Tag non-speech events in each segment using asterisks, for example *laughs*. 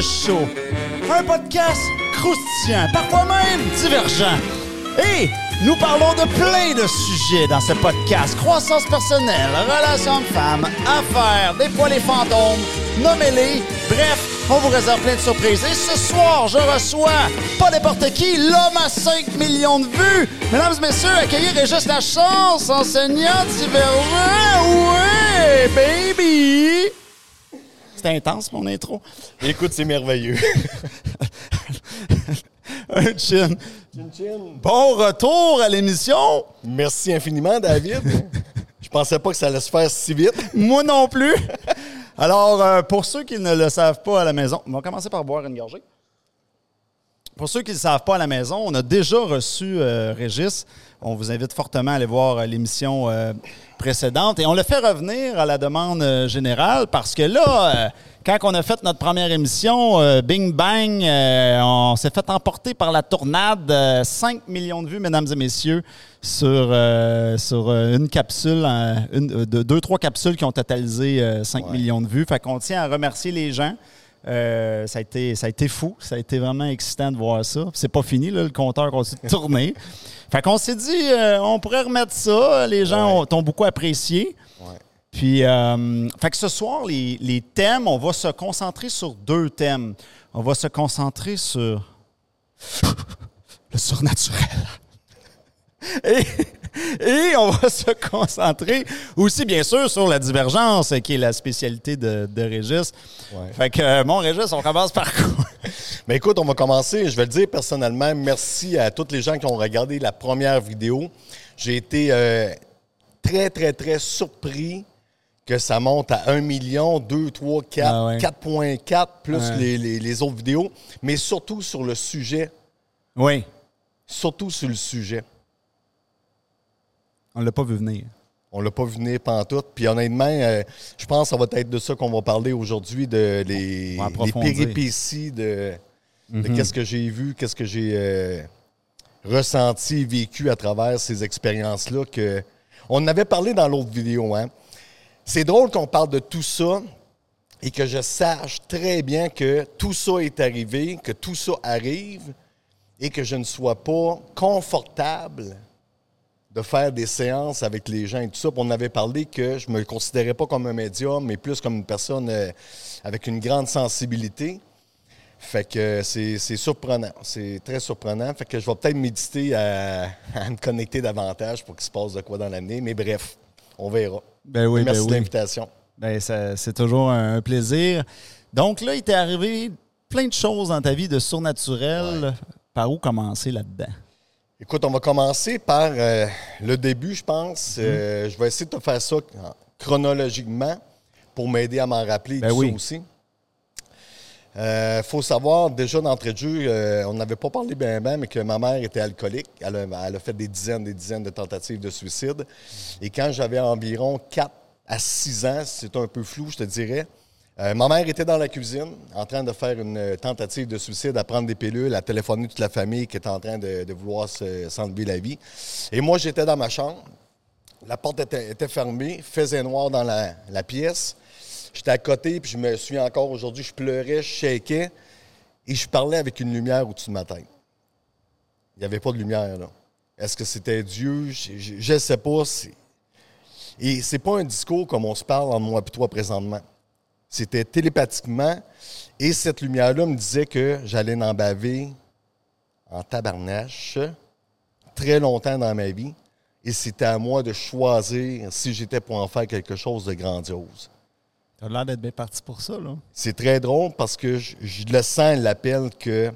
Show. Un podcast croustillant, parfois même divergent. Et nous parlons de plein de sujets dans ce podcast. Croissance personnelle, relations de femmes, affaires, des fois les fantômes, nommez-les. Bref, on vous réserve plein de surprises. Et ce soir, je reçois pas n'importe qui, l'homme à 5 millions de vues. Mesdames et messieurs, accueillir Régis la chance, enseignant divergent. Ouais, baby! C'était intense, mon intro. Écoute, c'est merveilleux. *laughs* Un chin. Bon retour à l'émission. Merci infiniment, David. Je pensais pas que ça allait se faire si vite. Moi non plus. Alors, euh, pour ceux qui ne le savent pas à la maison, on va commencer par boire une gorgée. Pour ceux qui ne le savent pas à la maison, on a déjà reçu euh, Régis. On vous invite fortement à aller voir euh, l'émission euh, précédente. Et on le fait revenir à la demande euh, générale parce que là, euh, quand on a fait notre première émission, euh, Bing Bang, euh, on s'est fait emporter par la tournade. Euh, 5 millions de vues, mesdames et messieurs, sur, sur une capsule, une, de, deux, trois capsules qui ont totalisé euh, 5 Ouais. millions de vues. Fait qu'on tient à remercier les gens. Euh, ça, a été, ça a été fou. Ça a été vraiment excitant de voir ça. C'est pas fini, là, le compteur continue *laughs* de tourner. Fait qu'on s'est dit, euh, on pourrait remettre ça. Les gens Ouais. t'ont beaucoup apprécié. Ouais. Puis, euh, fait que ce soir, les, les thèmes, on va se concentrer sur deux thèmes. On va se concentrer sur *laughs* le surnaturel. *laughs* Et, *laughs* et on va se concentrer aussi, bien sûr, sur la divergence, qui est la spécialité de, de Régis. Ouais. Fait que, euh, mon Régis, on commence par quoi? Mais *laughs* écoute, on va commencer. Je vais le dire personnellement. Merci à tous les gens qui ont regardé la première vidéo. J'ai été euh, très, très, très surpris que ça monte à 1 million, 2, 3, 4, Ah ouais. 4.4, plus Ouais. les, les- les autres vidéos. Mais surtout sur le sujet. Oui, Surtout sur le sujet. On l'a pas vu venir. On l'a pas vu venir pantoute. Puis honnêtement, euh, je pense que ça va être de ça qu'on va parler aujourd'hui, de les, péripéties de, de qu'est-ce que j'ai vu, qu'est-ce que j'ai euh, ressenti, vécu à travers ces expériences-là. que On en avait parlé dans l'autre vidéo. Hein? C'est drôle qu'on parle de tout ça et que je sache très bien que tout ça est arrivé, que tout ça arrive et que je ne sois pas confortable de faire des séances avec les gens et tout ça. Puis on avait parlé que je me considérais pas comme un médium, mais plus comme une personne euh, avec une grande sensibilité. Fait que c'est c'est surprenant. C'est très surprenant. Fait que je vais peut-être méditer à, à me connecter davantage pour qu'il se passe de quoi dans l'année. Mais bref, on verra. Ben oui, Merci ben de oui. l'invitation. Ben, c'est toujours un plaisir. Donc là, il t'est arrivé plein de choses dans ta vie de surnaturel. Par où commencer là-dedans? Écoute, on va commencer par euh, le début, je pense. Mhm. Euh, je vais essayer de te faire ça en- chronologiquement pour m'aider à m'en rappeler Ben tout oui. ça aussi. Il faut savoir, déjà d'entrée de jeu, euh, on n'avait pas parlé bien, bien, mais que ma mère était alcoolique. Elle a, elle a fait des dizaines des dizaines de tentatives de suicide. Et quand j'avais environ 4 à 6 ans, c'est un peu flou, je te dirais, euh, ma mère était dans la cuisine en train de faire une euh, tentative de suicide, à prendre des pilules, à téléphoner toute la famille qui était en train de, vouloir se- s'enlever la vie. Et moi, j'étais dans ma chambre. La porte était, fermée, faisait noir dans la, pièce. J'étais à côté, puis je me suis encore aujourd'hui, je pleurais, je shakais, et je parlais avec une lumière au-dessus de ma tête. Il n'y avait pas de lumière, là. Est-ce que c'était Dieu? Je ne sais pas. Et c'est pas un discours comme on se parle en moi et toi présentement. C'était télépathiquement, et cette lumière-là me disait que j'allais en baver en tabarnache très longtemps dans ma vie. Et c'était à moi de choisir si j'étais pour en faire quelque chose de grandiose. T'as l'air d'être bien parti pour ça, là. C'est très drôle parce que je, je le sens, l'appel que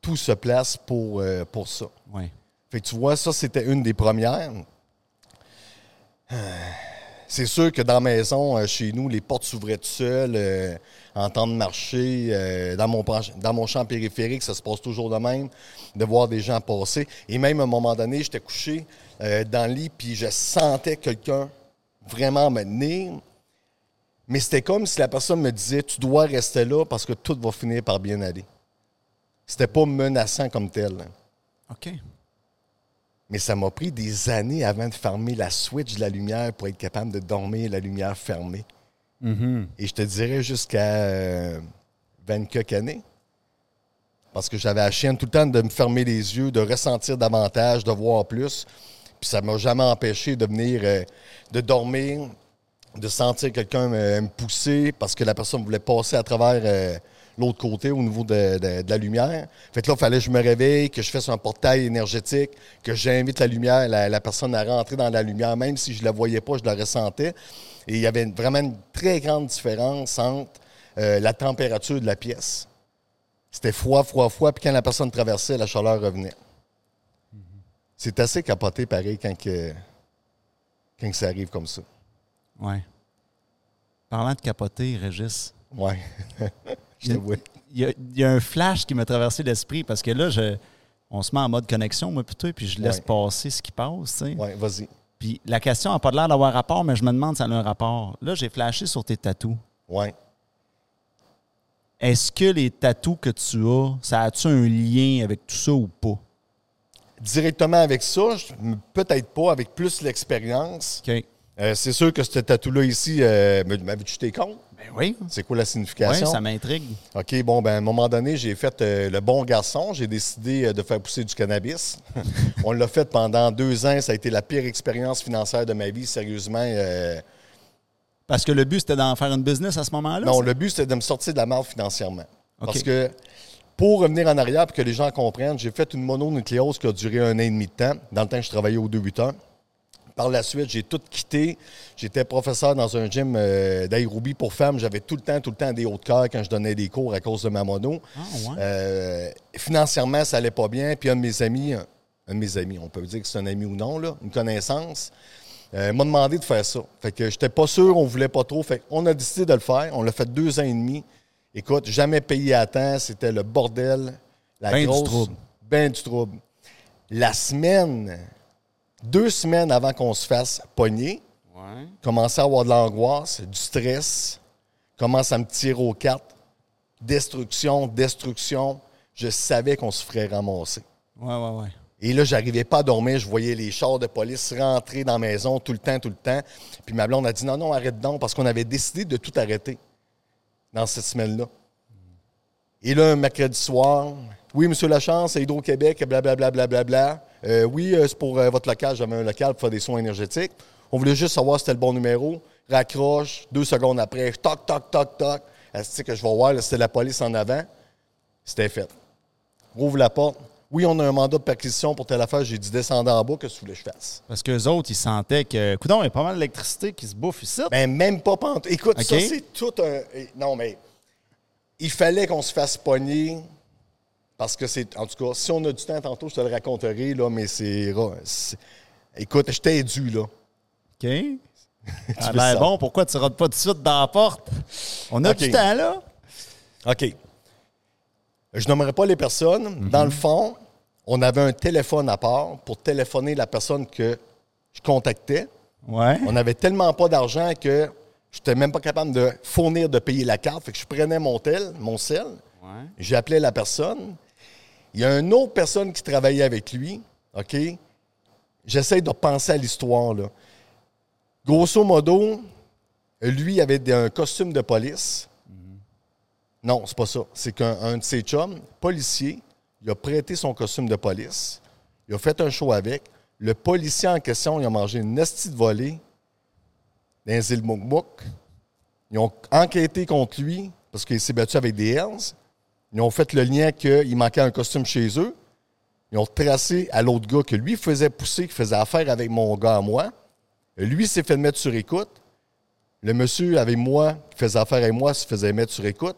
tout se place pour, euh, pour ça. Oui. Fait que tu vois, ça, c'était une des premières. C'est sûr que dans la maison, euh, chez nous, les portes s'ouvraient tout seules, euh, en temps de marché, euh, dans, mon, champ périphérique, ça se passe toujours de même, de voir des gens passer. Et même à un moment donné, j'étais couché dans le lit, puis je sentais quelqu'un vraiment me tenir. Mais c'était comme si la personne me disait Tu dois rester là parce que tout va finir par bien aller. C'était pas menaçant comme tel. hein. OK. Mais ça m'a pris des années avant de fermer la switch de la lumière pour être capable de dormir la lumière fermée. Mhm. Et je te dirais jusqu'à euh, 20 quelques années. Parce que j'avais la chienne tout le temps de me fermer les yeux, de ressentir davantage, de voir plus. Puis ça m'a jamais empêché de venir, euh, de dormir, de sentir quelqu'un me, me pousser parce que la personne voulait passer à travers euh, l'autre côté au niveau de, de- de la lumière. Fait que là, il fallait que je me réveille, que je fasse un portail énergétique, que j'invite la lumière, la, la personne à rentrer dans la lumière, même si je ne la voyais pas, je la ressentais. Et il y avait vraiment une très grande différence entre euh, la température de la pièce. C'était froid, froid, froid, puis quand la personne traversait, la chaleur revenait. C'est assez capoté, pareil, quand, que, quand que ça arrive comme ça. Ouais. Parlant de capoter, Régis, Ouais. *laughs* je il y, a, il y a un flash qui m'a traversé l'esprit parce que là, je, on se met en mode connexion, moi, plutôt, puis je laisse Ouais. passer ce qui passe, tu. Ouais, vas-y. Puis la question n'a pas l'air d'avoir rapport, mais je me demande si elle a un rapport. Là, j'ai flashé sur tes tatous. Ouais. Est-ce que les tatous que tu as, ça a-tu un lien avec tout ça ou pas? Directement avec ça, peut-être pas, avec plus l'expérience. OK. Euh, c'est sûr que ce tatou-là ici, euh, me- m'avais-tu tes compte? Ben oui. C'est quoi la signification? Oui, ça m'intrigue. OK, bon, ben, à un moment donné, j'ai fait euh, le bon garçon. J'ai décidé euh, de faire pousser du cannabis. *laughs* On l'a fait pendant deux ans. Ça a été la pire expérience financière de ma vie, sérieusement. euh, Parce que le but, c'était d'en faire une business à ce moment-là? non, ça? le but, c'était de me sortir de la merde financièrement. OK. Parce que, pour revenir en arrière, pour que les gens comprennent, j'ai fait une mononucléose qui a duré un an et demi de temps, dans le temps que je travaillais au 2-8 heures. Par la suite, j'ai tout quitté. J'étais professeur dans un gym euh, d'aérobie pour femmes. J'avais tout le temps, tout le temps des hauts de cœur quand je donnais des cours à cause de ma mono. Ah, ouais. Euh, financièrement, ça allait pas bien. Puis un de mes amis, un, de mes amis, on peut dire que c'est un ami ou non, là, une connaissance, euh, m'a demandé de faire ça. Fait que j'étais pas sûr, on voulait pas trop. Fait qu'on a décidé de le faire. On l'a fait deux ans et demi. Écoute, jamais payé à temps. C'était le bordel. La Ben du grosse. trouble. Ben du trouble. La semaine, deux semaines avant qu'on se fasse pogner, Ouais. commençais à avoir de l'angoisse, du stress, commence à me tirer aux cartes. Destruction, destruction. Je savais qu'on se ferait ramasser. Ouais, ouais, ouais. Et là, j'arrivais pas à dormir. Je voyais les chars de police rentrer dans la maison tout le temps, tout le temps. Puis ma blonde a dit non, non, arrête donc, parce qu'on avait décidé de tout arrêter dans cette semaine-là. Et là, un mercredi soir, oui, monsieur Lachance, c'est Hydro-Québec, blablabla, blablabla. Euh, oui, euh, c'est pour euh, votre local. J'avais un local pour faire des soins énergétiques. On voulait juste savoir si c'était le bon numéro. Raccroche, deux secondes après, toc, toc, toc, toc. Est-ce que je vais voir, c'était la police en avant? C'était fait. Rouvre la porte. Oui, on a un mandat de perquisition pour telle affaire. J'ai dit descendez en bas, que tu voulais que je fasse? Parce qu'eux autres, ils sentaient que. Coudon, il y a pas mal d'électricité qui se bouffe ici. Ben, même pas pantoute. Écoute, ça, c'est tout un. Non, mais il fallait qu'on se fasse pogner parce que c'est. En tout cas, si on a du temps tantôt, je te le raconterai, là, mais c'est. Écoute, je t'ai dû, là. OK. *laughs* Ça a veux l'air ça? bon. Pourquoi tu ne pas tout de suite dans la porte? On a du temps, là? OK. Je nommerai pas les personnes. Dans le fond, on avait un téléphone à part pour téléphoner la personne que je contactais. Ouais. On n'avait tellement pas d'argent que je n'étais même pas capable de fournir, de payer la carte. Fait que je prenais mon tel, mon sel, Ouais. j'appelais la personne. Il y a une autre personne qui travaillait avec lui. OK? J'essaie de penser à l'histoire. Grosso modo, lui avait un costume de police. Non, c'est pas ça. C'est qu'un un de ses chums, policier, il a prêté son costume de police. Il a fait un show avec. Le policier en question, il a mangé une nestie de volée dans les îles. Ils ont enquêté contre lui parce qu'il s'est battu avec des Hells. Ils ont fait le lien qu'il manquait un costume chez eux. Ils ont tracé à l'autre gars que lui faisait pousser, qui faisait affaire avec mon gars à moi. Lui s'est fait mettre sur écoute. Le monsieur avec moi, qui faisait affaire avec moi, se faisait mettre sur écoute.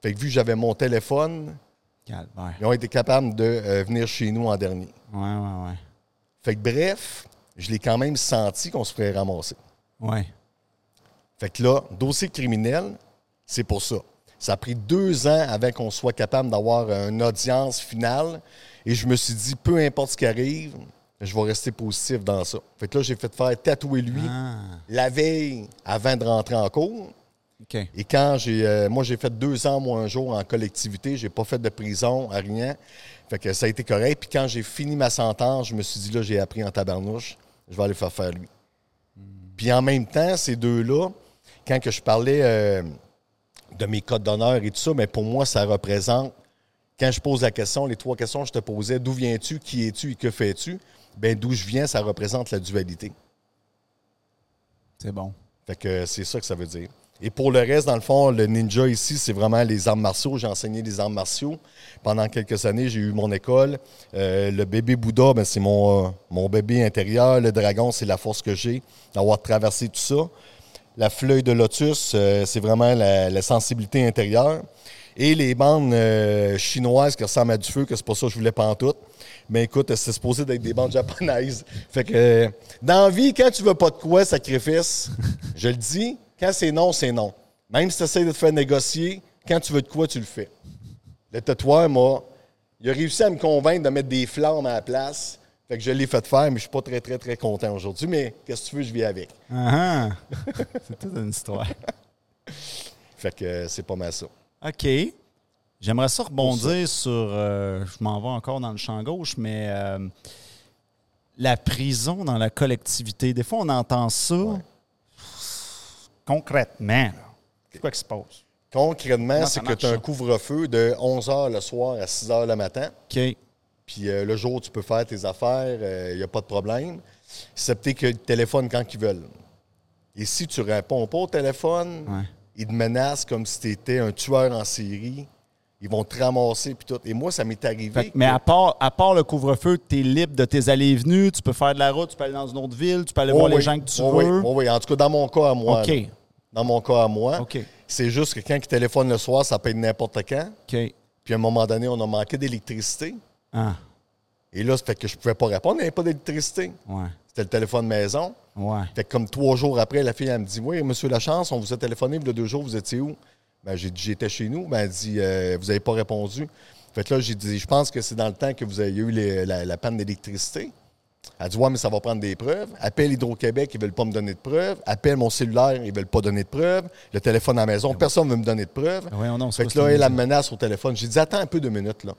Fait que vu que j'avais mon téléphone, Calvaire. ils ont été capables de euh, venir chez nous en dernier. Ouais, ouais, ouais. Fait que bref, je l'ai quand même senti qu'on se ferait ramasser. Ouais. Fait que là, dossier criminel, c'est pour ça. Ça a pris deux ans avant qu'on soit capable d'avoir une audience finale. Et je me suis dit, peu importe ce qui arrive, je vais rester positif dans ça. Fait que là, j'ai fait faire tatouer lui Ah. la veille avant de rentrer en cours. Et quand j'ai. euh, moi, j'ai fait deux ans, moi, un jour en collectivité. J'ai pas fait de prison, rien. Fait que ça a été correct. Puis quand j'ai fini ma sentence, je me suis dit, là, j'ai appris en tabarnouche. Je vais aller faire faire lui. Puis en même temps, ces deux-là, quand que je parlais euh, de mes codes d'honneur et tout ça, mais pour moi, ça représente, quand je pose la question, les trois questions que je te posais, d'où viens-tu, qui es-tu et que fais-tu, ben d'où je viens, ça représente la dualité. C'est bon. Fait que c'est ça que ça veut dire. Et pour le reste, dans le fond, le ninja ici, c'est vraiment les arts martiaux. J'ai enseigné les arts martiaux. Pendant quelques années, j'ai eu mon école. Euh, le bébé Bouddha, ben, c'est mon, euh, mon bébé intérieur. Le dragon, c'est la force que j'ai d'avoir traversé tout ça. La fleuille de lotus, euh, c'est vraiment la, la sensibilité intérieure. Et les bandes euh, chinoises qui ressemblent à du feu, que c'est pas ça que je voulais pas en tout. Mais écoute, c'est supposé d'être des bandes japonaises. *laughs* Fait que, euh, dans la vie, quand tu veux pas de quoi, sacrifice, *laughs* je le dis, quand c'est non, c'est non. Même si tu essaies de te faire négocier, quand tu veux de quoi, tu le fais. Le tatoueur, moi, il a réussi à me convaincre de mettre des flammes à la place. Fait que je l'ai fait faire, mais je suis pas très, très, très content aujourd'hui. Mais qu'est-ce que tu veux, je vis avec. Ah. *laughs* c'est toute une histoire. Fait que euh, c'est pas mal ça. OK. J'aimerais ça rebondir sur. euh, je m'en vais encore dans le champ gauche, mais euh, la prison dans la collectivité. Des fois, on entend ça. Concrètement, c'est quoi qui se passe? Concrètement, c'est que tu as un couvre-feu de 11h le soir à 6h le matin. OK. Puis euh, le jour, tu peux faire tes affaires, il n'y a pas de problème. Excepté qu'ils te téléphonent quand ils veulent. Et si tu réponds pas au téléphone, Ouais. ils te menacent comme si tu étais un tueur en série. Ils vont te ramasser puis tout. Et moi, ça m'est arrivé. Fait que- mais que- à part, à part le couvre-feu, tu es libre de tes allées et venues, tu peux faire de la route, tu peux aller dans une autre ville, tu peux aller Oh voir les oui. gens que tu Oh oui. veux. Oh oui. En tout cas, dans mon cas à moi. OK. là. Dans mon cas à moi. OK. C'est juste que quand ils téléphonent le soir, ça peut être n'importe quand. OK. Puis à un moment donné, on a manqué d'électricité. Ah, Et là, ça fait que je pouvais pas répondre, il n'y avait pas d'électricité. ouais. C'était le téléphone maison. Ouais. Fait que comme trois jours après, la fille, elle me dit Oui, monsieur Lachance, on vous a téléphoné, il y a deux jours, vous étiez où? Ben, j'ai dit J'étais chez nous. Ben, elle dit Euh, Vous n'avez pas répondu. Fait que là, j'ai dit Je pense que c'est dans le temps que vous avez eu les- la, la panne d'électricité. Elle dit Ouais, mais ça va prendre des preuves. Appelle Hydro-Québec, ils ne veulent pas me donner de preuves. Appelle mon cellulaire, ils ne veulent pas donner de preuves. Le téléphone à la maison, personne ne veut me donner de preuves. Ben donc, c'est fait que là, elle, me menace au téléphone. J'ai dit Attends un peu de minutes, là.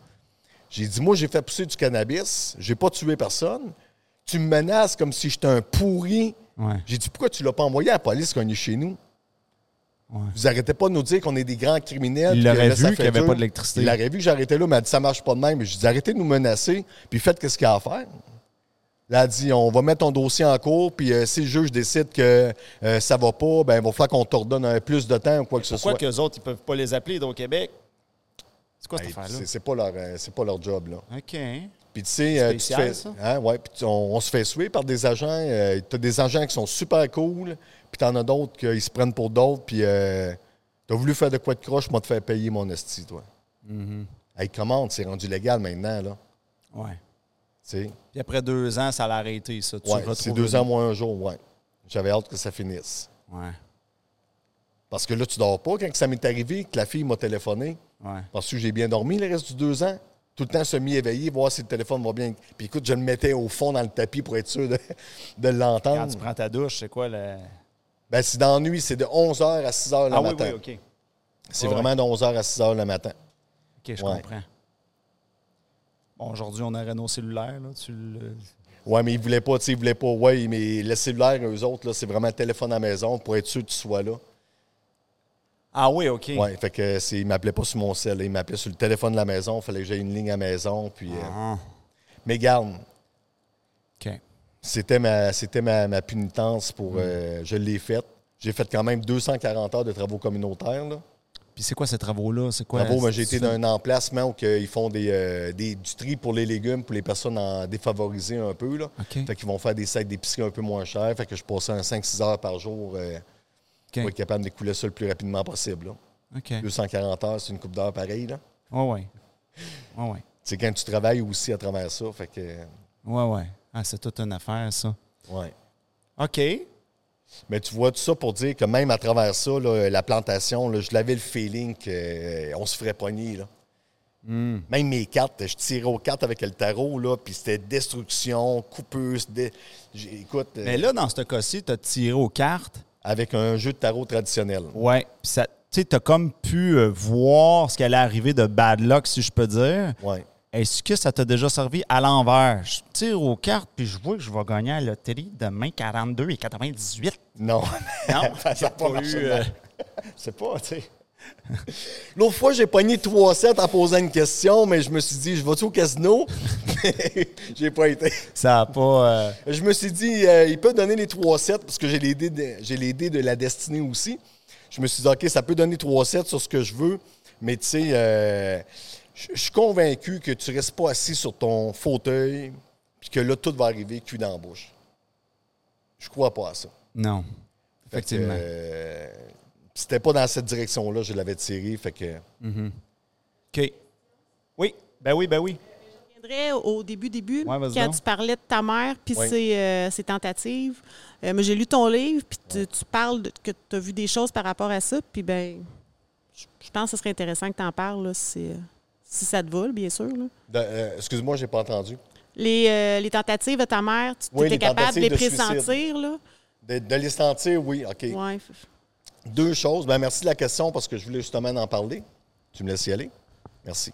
J'ai dit Moi, j'ai fait pousser du cannabis, j'ai pas tué personne. Tu me menaces comme si j'étais un pourri. Ouais. J'ai dit, pourquoi tu l'as pas envoyé à la police quand il est chez nous? Ouais. Vous arrêtez pas de nous dire qu'on est des grands criminels. Il l'aurait vu qu'il y avait pas d'électricité. Il l'aurait vu que j'arrêtais là, mais elle a dit, ça marche pas de même. J'ai dit, arrêtez de nous menacer, puis faites ce qu'il y a à faire. Là, elle a dit, on va mettre ton dossier en cours, puis euh, si le juge décide que euh, ça va pas, ben, il va falloir qu'on t'ordonne un plus de temps ou quoi que ce Pourquoi soit. qu'eux autres, ils peuvent pas les appeler au Québec? C'est quoi cette Hey, affaire-là? c'est, pas leur, euh, pas leur job, là. OK. Puis tu sais, euh, tu fais- hein, ouais, puis on, on se fait suer par des agents. tu as des agents qui sont super cool, puis tu en as d'autres qui se prennent pour d'autres, puis tu as voulu faire de quoi de croche, moi te faire payer mon esti, toi. Mm-hmm. Hey, commande, c'est rendu légal maintenant, là. Ouais. Tu sais, Puis après deux ans, ça l'a arrêté, ça. Tu ouais, retrouves c'est deux ans moins un jour, ouais. J'avais hâte que ça finisse. Ouais. Parce que là, tu dors pas. Quand ça m'est arrivé, que la fille m'a téléphoné, Ouais. parce que j'ai bien dormi le reste du deux ans. Tout le temps semi-éveillé, voir si le téléphone va bien. Puis écoute, je le mettais au fond dans le tapis pour être sûr de, *laughs* de l'entendre. Quand tu prends ta douche, c'est quoi le. Ben, c'est dans la nuit, c'est de 11h à 6h le Ah oui, matin. oui, OK. C'est vraiment de 11h à 6h le matin. OK, je Ouais. comprends. Bon, aujourd'hui, on aurait nos cellulaires, là. Tu le... Ouais, mais ils voulaient pas, tu sais, ils voulaient pas. Ouais, mais le cellulaire, eux autres, là, c'est vraiment le téléphone à la maison pour être sûr que tu sois là. Ah oui, OK. Ouais, fait que c'est, ils m'appelaient pas sur mon cell, ils m'appelaient sur le téléphone de la maison. Il fallait que j'aie une ligne à la maison. Puis, euh, Ah, mais garde, OK. c'était ma, c'était ma, ma pénitence Mm. pour. euh, je l'ai faite. J'ai fait quand même 240 heures de travaux communautaires. Là. Puis c'est quoi ces travaux-là? C'est quoi? Moi, c'est- j'ai été dans un emplacement où ils font des, euh, des- du tri pour les légumes, pour les personnes en défavorisées un peu. Là. OK. Fait qu'ils vont faire des sacs d'épicerie un peu moins chers. Fait que je passais un 5-6 heures par jour euh, OK. pour être capable d'écouler ça le plus rapidement possible. là. OK. 240 heures, c'est une coupe d'heures pareil. Là. Ouais, ouais. Ouais, ouais. C'est quand tu travailles aussi à travers ça. Fait que, Ouais, ouais. Ah, c'est toute une affaire, ça. ouais. OK. Mais tu vois tout ça pour dire que même à travers ça, là, la plantation, là, je l'avais le feeling qu'on se ferait pogner. Là. Hmm. Même mes cartes, je tirais aux cartes avec le tarot, là, puis c'était destruction, coupeuse. dé- Écoute, euh, Mais là, dans ce cas-ci, tu as tiré aux cartes. Avec un jeu de tarot traditionnel. Ça. Tu sais, tu as comme pu euh, voir ce qui allait arriver de bad luck, si je peux dire. Ouais. Est-ce que ça t'a déjà servi à l'envers? Je tire aux cartes, puis je vois que je vais gagner à la loterie demain 42 et 98. Non. Non, *laughs* ça ça a pas eu. euh. *laughs* C'est pas, tu sais. L'autre fois, j'ai pogné 3-7 en posant une question, mais je me suis dit, je vais-tu au casino? *laughs* j'ai pas été. Ça a pas. euh, Je me suis dit, euh, il peut donner les 3-7 parce que j'ai les dés de, j'ai les dés de la destinée aussi. Je me suis dit, OK, ça peut donner 3-7 sur ce que je veux, mais tu sais, euh, je suis convaincu que tu restes pas assis sur ton fauteuil puis que là, tout va arriver cul dans la bouche. Je crois pas à ça. Non. Fait que, Effectivement. C'était pas dans cette direction-là, je l'avais tiré. Fait que. OK. Oui. Ben oui, ben oui. Je reviendrai au début, début, Ouais, quand donc. tu parlais de ta mère puis Oui. ses, euh, ses tentatives. Euh, moi, j'ai lu ton livre, puis tu, tu parles de- que tu as vu des choses par rapport à ça, puis ben, je je pense que ce serait intéressant que tu en parles, là, si, euh, si ça te va, là, bien sûr. euh, excuse-moi, j'ai pas entendu. Les, euh, les tentatives de ta mère, tu Oui, étais capable de les pressentir, là? De, de les sentir, oui, OK. Ouais. Deux choses. Ben, merci de la question parce que je voulais justement en parler. Tu me laisses y aller? Merci.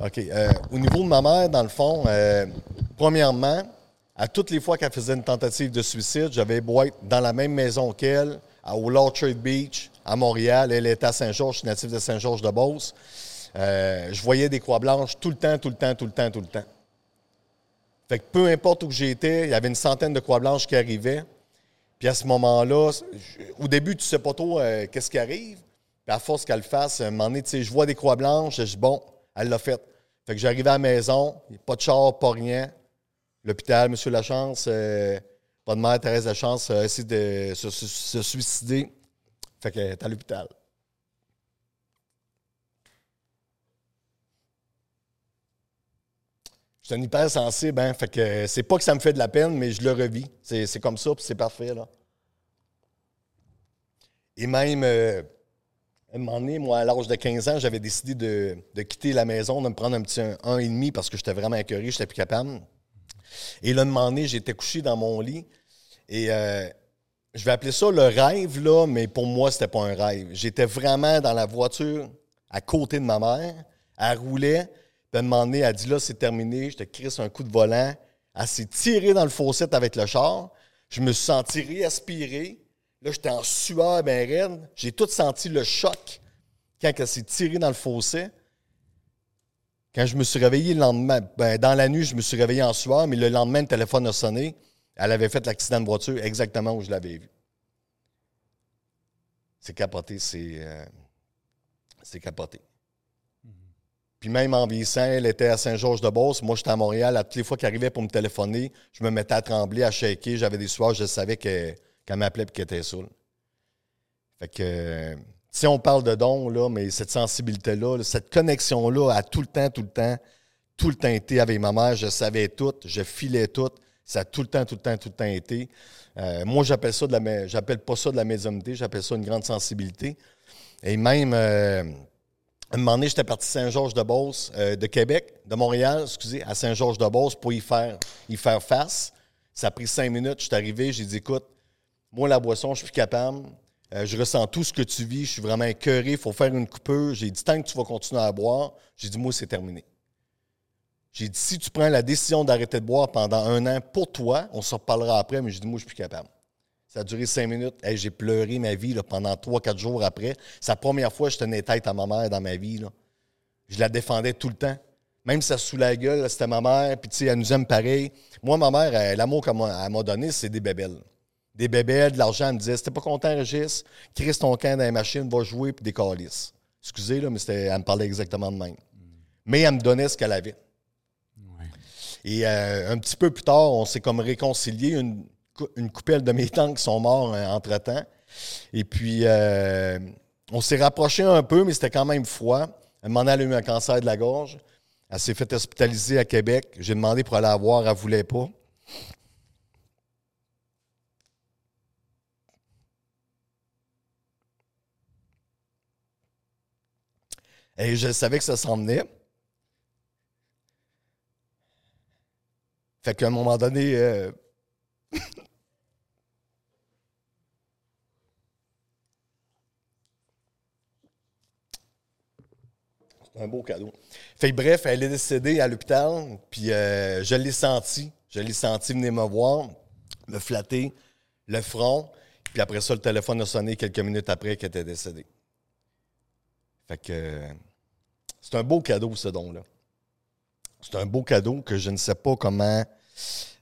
OK. euh, au niveau de ma mère, dans le fond, euh, premièrement, à toutes les fois qu'elle faisait une tentative de suicide, j'avais beau être dans la même maison qu'elle, au L'Orchard Beach, à Montréal. Elle était à Saint-Georges, je natif de Saint-Georges-de-Beauce. Euh, je voyais des croix blanches tout le temps, tout le temps, tout le temps, tout le temps. Fait que peu importe où j'étais, il y avait une centaine de croix blanches qui arrivaient. Puis à ce moment-là, au début, tu sais pas trop euh, qu'est-ce qui arrive. À force qu'elle le fasse, un moment donné, tu sais, je vois des croix blanches, je dis bon, elle l'a fait. Fait que j'arrivais à la maison, pas de char, pas rien. L'hôpital, Monsieur Lachance, euh, pas de mère, Thérèse Lachance, a essayé de se, suicider. Fait qu'elle est à l'hôpital. Je suis un hypersensible, hein? Fait que c'est pas que ça me fait de la peine, mais je le revis. C'est comme ça, puis c'est parfait, là. Et même, euh, à un moment moi, à l'âge de 15 ans, j'avais décidé de, de quitter la maison, de me prendre un petit un, un et demi parce que j'étais vraiment écœuré, j'étais plus capable. Et là, un moment donné, j'étais couché dans mon lit et euh, je vais appeler ça le rêve, là, mais pour moi, c'était pas un rêve. J'étais vraiment dans la voiture à côté de ma mère. Elle roulait. À un moment donné, elle dit là, c'est terminé. Je te crisse un coup de volant. Elle s'est tirée dans le fossé avec le char. Je me suis senti réaspirer. Là, j'étais en sueur bien raide. J'ai tout senti le choc quand elle s'est tirée dans le fossé. Quand je me suis réveillé le lendemain, ben, dans la nuit, je me suis réveillé en sueur, mais le lendemain, le téléphone a sonné. Elle avait fait l'accident de voiture exactement où je l'avais vu. C'est capoté, c'est. euh, c'est capoté. Puis même en vieillissant, elle était à Saint-Georges-de-Beauce. Moi, j'étais à Montréal. À toutes les fois qu'elle arrivait pour me téléphoner, je me mettais à trembler, à shaker. J'avais des soirs, je savais qu'elle m'appelait et qu'elle était saoule. Fait que, euh, si on parle de dons, là, mais cette sensibilité-là, là, cette connexion-là, a tout le temps, tout le temps, tout le temps été avec ma mère. Je savais tout, je filais tout. Ça a tout le temps, tout le temps, tout le temps été. Euh, moi, j'appelle ça de la, j'appelle pas ça de la médiumnité, j'appelle ça une grande sensibilité. Et même, euh, à un moment donné, j'étais parti de Saint-Georges-de-Beauce, euh, de Québec, de Montréal, excusez, à Saint-Georges-de-Beauce pour y faire, y faire face. Ça a pris cinq minutes. Je suis arrivé, j'ai dit, écoute, moi, la boisson, je suis plus capable. Euh, je ressens tout ce que tu vis. Je suis vraiment écœuré. Il faut faire une coupure. J'ai dit, tant que tu vas continuer à boire, j'ai dit, moi, c'est terminé. J'ai dit, si tu prends la décision d'arrêter de boire pendant un an pour toi, on s'en reparlera après, mais j'ai dit, moi, je suis plus capable. Ça a duré cinq minutes. J'ai pleuré ma vie pendant trois, quatre jours après. C'est la première fois que je tenais tête à ma mère dans ma vie. Je la défendais tout le temps. Même si ça se sous la gueule, c'était ma mère, puis tu sais, elle nous aime pareil. Moi, ma mère, l'amour qu'elle m'a elle m'a donné, c'est des bébelles. Des bébelles, de l'argent, elle me disait, t'es pas content, Régis, crisse ton camp dans les machines, va jouer, puis des calices. Excusez, là, mais c'était- elle me parlait exactement de même. Mais elle me donnait ce qu'elle avait. Et euh, un petit peu plus tard, on s'est comme réconcilié. Une, une coupelle de mes tantes qui sont morts euh, entre-temps. Et puis, euh, on s'est rapproché un peu, mais c'était quand même froid. Elle a eu un cancer de la gorge. Elle s'est fait hospitaliser à Québec. J'ai demandé pour aller la voir, elle ne voulait pas. Et je savais que ça s'en venait. Fait qu'à un moment donné, euh, *laughs* c'est un beau cadeau. Fait bref, elle est décédée à l'hôpital, puis euh, je l'ai senti. Je l'ai senti venir me voir, me flatter le front, puis après ça, le téléphone a sonné quelques minutes après qu'elle était décédée. Fait que c'est un beau cadeau, ce don-là. C'est un beau cadeau que je ne sais pas comment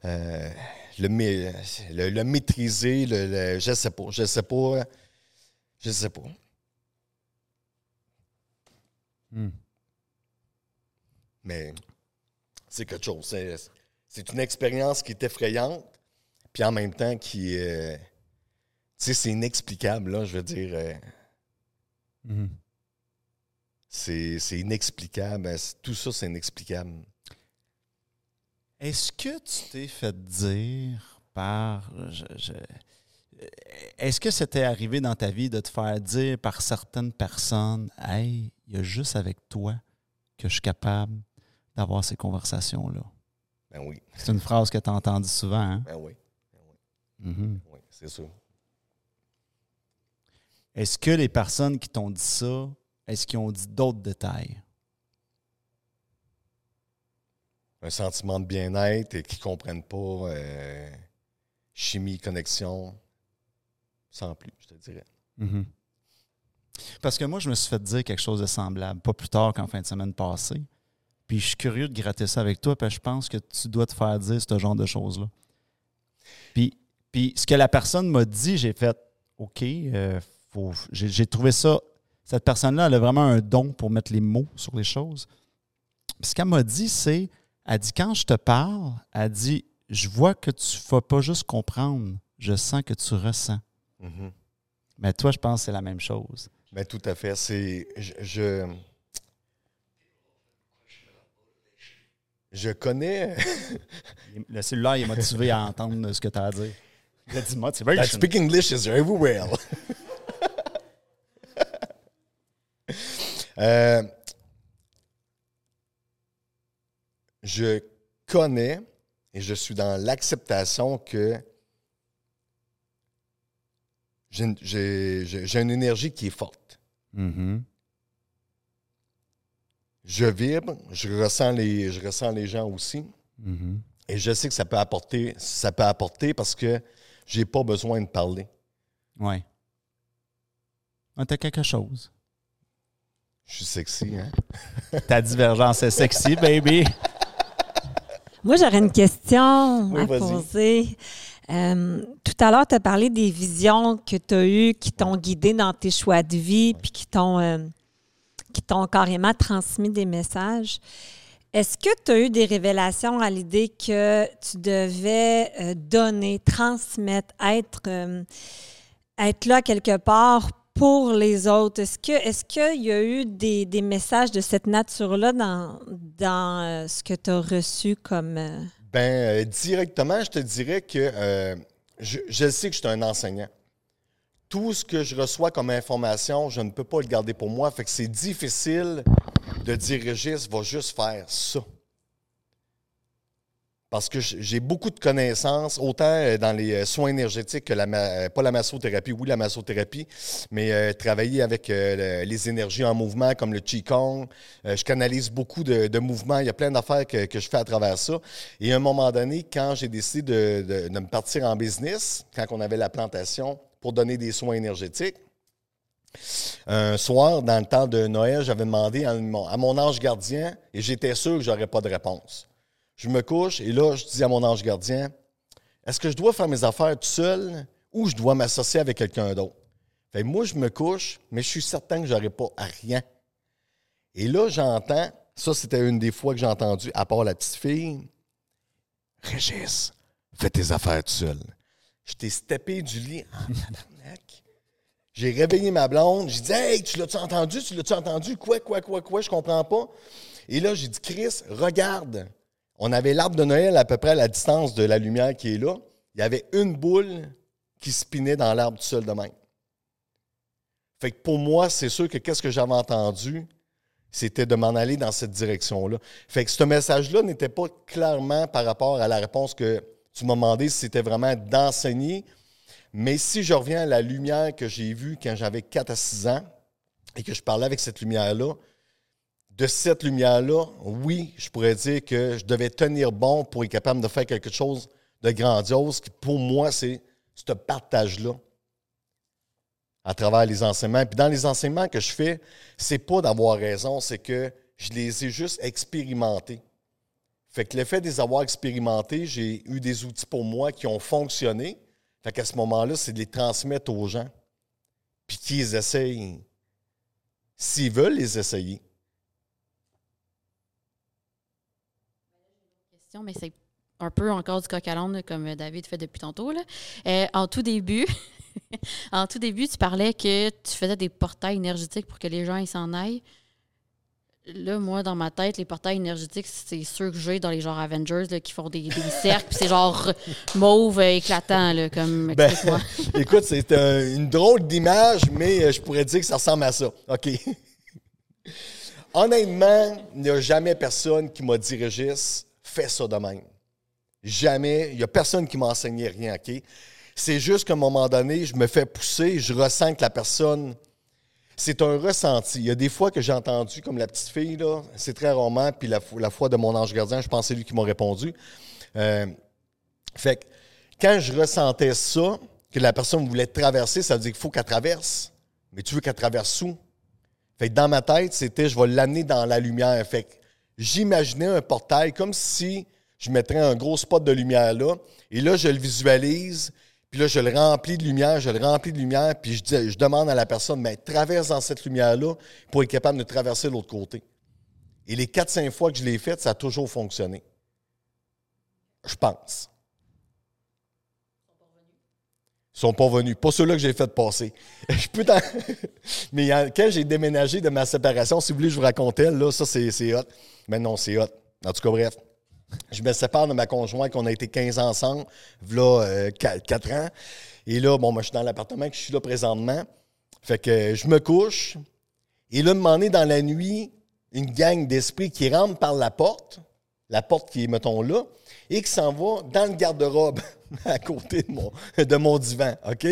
euh, le, le- le maîtriser. Le, le- je ne sais pas. Je ne sais pas. Je ne sais pas. Hmm. Mais c'est quelque chose. C'est, c'est une expérience qui est effrayante, puis en même temps qui. euh, tu sais, c'est inexplicable, là, je veux dire. euh, c'est, c'est inexplicable. Tout ça, c'est inexplicable? Est-ce que tu t'es fait dire par. je- je- est-ce que c'était arrivé dans ta vie de te faire dire par certaines personnes Hey, il y a juste avec toi que je suis capable d'avoir ces conversations-là? Ben oui, C'est une phrase que tu as entendue souvent, hein? ben oui, Mhm. oui, c'est sûr. Est-ce que les personnes qui t'ont dit ça, est-ce qu'ils ont dit d'autres détails? Un sentiment de bien-être et qu'ils ne comprennent pas euh, chimie, connexion, sans plus, je te dirais. Mhm. Parce que moi, je me suis fait dire quelque chose de semblable, pas plus tard qu'en fin de semaine passée. Puis je suis curieux de gratter ça avec toi, parce que je pense que tu dois te faire dire ce genre de choses-là. Puis, puis ce que la personne m'a dit, j'ai fait OK, euh, j'ai trouvé ça. Cette personne-là, elle a vraiment un don pour mettre les mots sur les choses. Puis ce qu'elle m'a dit, c'est elle dit, quand je te parle, elle dit, je vois que tu ne vas pas juste comprendre, je sens que tu ressens. Mhm. Mais toi, je pense que c'est la même chose. Ben, tout à fait. C'est. Je, je, je connais. *laughs* Le cellulaire il est motivé à entendre ce que tu as à dire. That speak English is very *laughs* Euh, je connais et je suis dans l'acceptation que j'ai une- énergie qui est forte. Mhm. Je vibre, je ressens les, je ressens les gens aussi. Mhm. Et je sais que ça peut apporter, ça peut apporter parce que j'ai pas besoin de parler. Ouais. Ah, T'as quelque chose. Je suis sexy, hein? *laughs* Ta divergence est sexy, baby. Moi, j'aurais une question Oui, à vas-y. poser. Euh, tout à l'heure, tu as parlé des visions que tu as eues qui t'ont guidé dans tes choix de vie puis qui t'ont euh, qui t'ont carrément transmis des messages. Est-ce que tu as eu des révélations à l'idée que tu devais euh, donner, transmettre, être, euh, être là quelque part pour les autres? Est-ce que est-ce qu'il y a eu des, messages de cette nature-là dans, dans euh, ce que tu as reçu comme. euh, Ben, euh, directement, je te dirais que je, je sais que je suis un enseignant. Tout ce que je reçois comme information, je ne peux pas le garder pour moi. Fait que c'est difficile de dire Régis va juste faire ça. Parce que j'ai beaucoup de connaissances, autant euh, dans les euh, soins énergétiques que la, euh, pas la massothérapie, oui, la massothérapie, mais travailler avec le- les énergies en mouvement comme le Qigong. Euh, je canalise beaucoup de, mouvements. Il y a plein d'affaires que, que je fais à travers ça. Et à un moment donné, quand j'ai décidé de, de- me partir en business, quand on avait la plantation pour donner des soins énergétiques, un soir, dans le temps de Noël, j'avais demandé à mon, à mon ange gardien et j'étais sûr que j'aurais pas de réponse. Je me couche et là, je dis à mon ange gardien, est-ce que je dois faire mes affaires tout seul ou je dois m'associer avec quelqu'un d'autre? Fait moi, je me couche, mais je suis certain que j'aurais pas à rien. Et là, j'entends, ça c'était une des fois que j'ai entendu, à part la petite fille, Régis, fais tes affaires tout seul. Je t'ai steppé du lit. J'ai réveillé ma blonde. J'ai dit Hey, tu l'as-tu entendu? Tu l'as-tu entendu? Quoi, quoi, quoi, quoi? Je comprends pas. Et là, j'ai dit Chris, regarde. On avait l'arbre de Noël à peu près à la distance de la lumière qui est là. Il y avait une boule qui spinait dans l'arbre tout seul de. Fait que pour moi, c'est sûr que qu'est-ce que j'avais entendu, c'était de m'en aller dans cette direction-là. Fait que ce message-là n'était pas clairement par rapport à la réponse que tu m'as demandé si c'était vraiment d'enseigner. Mais si je reviens à la lumière que j'ai vue quand j'avais 4 à 6 ans et que je parlais avec cette lumière-là, de cette lumière-là, oui, je pourrais dire que je devais tenir bon pour être capable de faire quelque chose de grandiose. qui, Pour moi, c'est ce partage-là. à travers les enseignements. Puis dans les enseignements que je fais, c'est pas d'avoir raison, c'est que je les ai juste expérimentés. Fait que l'effet des avoir expérimentés, j'ai eu des outils pour moi qui ont fonctionné. Fait qu'à ce moment-là, c'est de les transmettre aux gens. Puis qu'ils essayent. S'ils veulent les essayer. Question, mais c'est un peu encore du coq à l'âne, comme David fait depuis tantôt. Là. Euh, en tout début, *laughs* en tout début, tu parlais que tu faisais des portails énergétiques pour que les gens s'en aillent. Là, moi, dans ma tête, les portails énergétiques, c'est ceux que j'ai dans les genres Avengers là, qui font des, des *laughs* cercles, puis c'est genre mauve euh, éclatant, là, comme. Ben, *laughs* écoute, c'est euh, une drôle d'image, mais euh, je pourrais dire que ça ressemble à ça. OK. Honnêtement, il n'y a jamais personne qui m'a dit, Régis, fais ça de même. Jamais. Il n'y a personne qui m'a enseigné rien, OK? C'est juste qu'à un moment donné, je me fais pousser, je ressens que la personne. C'est un ressenti. Il y a des fois que j'ai entendu, comme la petite fille, là, c'est très rarement, puis la, fo- la fois de mon ange gardien, je pense que c'est lui qui m'a répondu. Euh, fait que quand je ressentais ça, que la personne voulait traverser, ça veut dire qu'il faut qu'elle traverse. Mais tu veux qu'elle traverse où? Fait que dans ma tête, c'était je vais l'amener dans la lumière. Fait j'imaginais un portail comme si je mettrais un gros spot de lumière là. Et là, je le visualise. Puis là, je le remplis de lumière, je le remplis de lumière. Puis je, demande à la personne, mais traverse dans cette lumière-là pour être capable de traverser l'autre côté. Et les 4-5 fois que je l'ai fait, ça a toujours fonctionné. Je pense. Ils sont pas venus. Pas ceux-là que j'ai fait passer. *laughs* Je peux *laughs* Mais quand j'ai déménagé de ma séparation, si vous voulez, je vous racontais, là, ça, c'est hot. Mais non, c'est hot. En tout cas, bref. Je me sépare de ma conjointe, qu'on a été 15 ans ensemble, là, 4, ans. Et là, bon, moi, je suis dans l'appartement que je suis là présentement. Fait que euh, je me couche. Et là, m'en est dans la nuit, une gang d'esprits qui rentre par la porte, la porte qui est, mettons, là, et qui s'en va dans le garde-robe *laughs* à côté de mon, de mon divan, OK?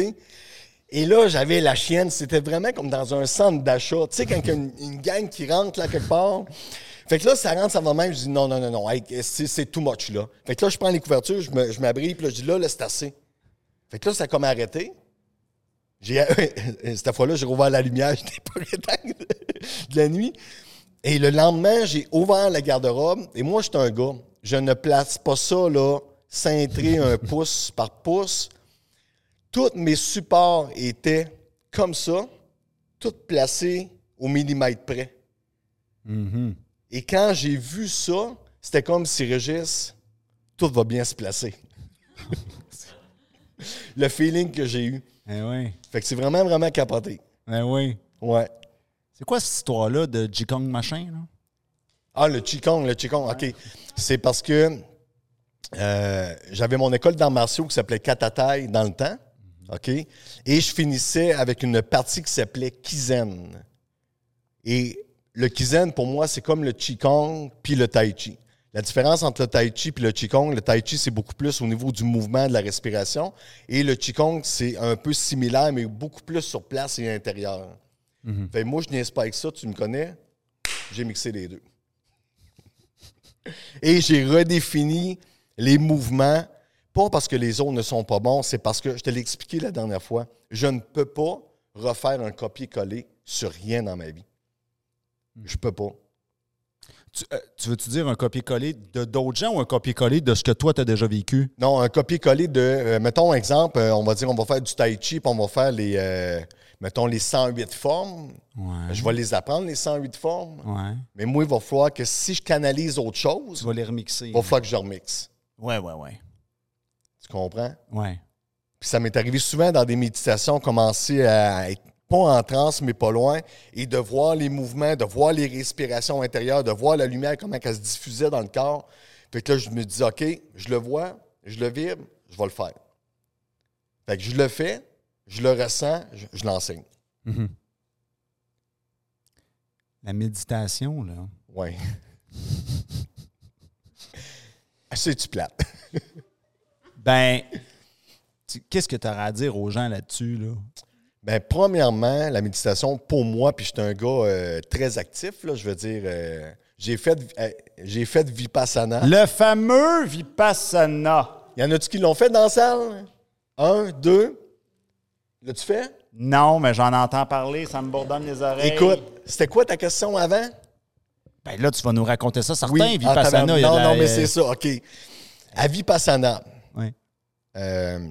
Et là, j'avais la chienne. C'était vraiment comme dans un centre d'achat. Tu sais, quand il y a une, gang qui rentre là quelque part. Fait que là, ça rentre, ça va même. Je dis non, non, non, non. c'est, too much, là. Fait que là, je prends les couvertures, je, m'abrite, puis là, je dis là, là, c'est assez. Fait que là, ça a comme arrêté. *laughs* Cette fois-là, j'ai rouvert la lumière, *laughs* j'étais pas rétang de la nuit. Et le lendemain, j'ai ouvert la garde-robe. Et moi, je suis un gars. Je ne place pas ça, là, cintré un *laughs* pouce par pouce. Tous mes supports étaient comme ça, tous placés au millimètre près. Et quand j'ai vu ça, c'était comme si Régis, tout va bien se placer. *laughs* Le feeling que j'ai eu. Eh oui. Fait que c'est vraiment, vraiment capoté. Eh oui. Ouais. C'est quoi cette histoire-là de Jikong machin, là? Ah, le Qigong, le Qigong, OK. C'est parce que euh, j'avais mon école d'arts martiaux qui s'appelait Katatai dans le temps, OK? Et je finissais avec une partie qui s'appelait Kizen. Et le Kizen, pour moi, c'est comme le Qigong puis le Tai Chi. La différence entre le Tai Chi et le Qigong, le Tai Chi, c'est beaucoup plus au niveau du mouvement, de la respiration. Et le Qigong, c'est un peu similaire, mais beaucoup plus sur place et à l'intérieur. Fait que moi, je niaise pas avec ça, tu me connais. J'ai mixé les deux. Et j'ai redéfini les mouvements, pas parce que les autres ne sont pas bons, c'est parce que, je te l'ai expliqué la dernière fois, je ne peux pas refaire un copier-coller sur rien dans ma vie. Je peux pas. Tu, euh, tu veux-tu dire un copier-coller de d'autres gens ou un copier-coller de ce que toi, tu as déjà vécu? Non, un copier-coller de, euh, mettons exemple, euh, on va dire, on va faire du tai chi, puis on va faire les, euh, mettons, les 108 formes. Ouais. Je vais les apprendre, les 108 formes. Ouais. Mais moi, il va falloir que si je canalise autre chose, Tu vas les remixer. il va falloir que je remixe. Ouais, ouais, ouais. Tu comprends? Ouais. Puis ça m'est arrivé souvent dans des méditations, commencer à être pas en transe, mais pas loin, et de voir les mouvements, de voir les respirations intérieures, de voir la lumière, comment elle se diffusait dans le corps. Fait que là, je me dis, OK, je le vois, je le vibre, je vais le faire. Fait que je le fais, je le ressens, je, je l'enseigne. La méditation, là. Oui. C'est-tu *laughs* plate? *laughs* Ben, qu'est-ce que tu auras à dire aux gens là-dessus, là? Ben, premièrement, la méditation, pour moi, puis je suis un gars euh, très actif, là, je veux dire, euh, j'ai fait, euh, j'ai fait Vipassana. Le fameux Vipassana. Y en a-tu qui l'ont fait dans la salle? Un, deux? L'as-tu fait? Non, mais j'en entends parler, ça me bourdonne les oreilles. Écoute, c'était quoi ta question avant? Ben là, tu vas nous raconter ça. Certains, Oui. Vipassana, Ah, tabarnak. il y a Non, la- non, mais c'est ça, OK. À Vipassana, Oui. euh,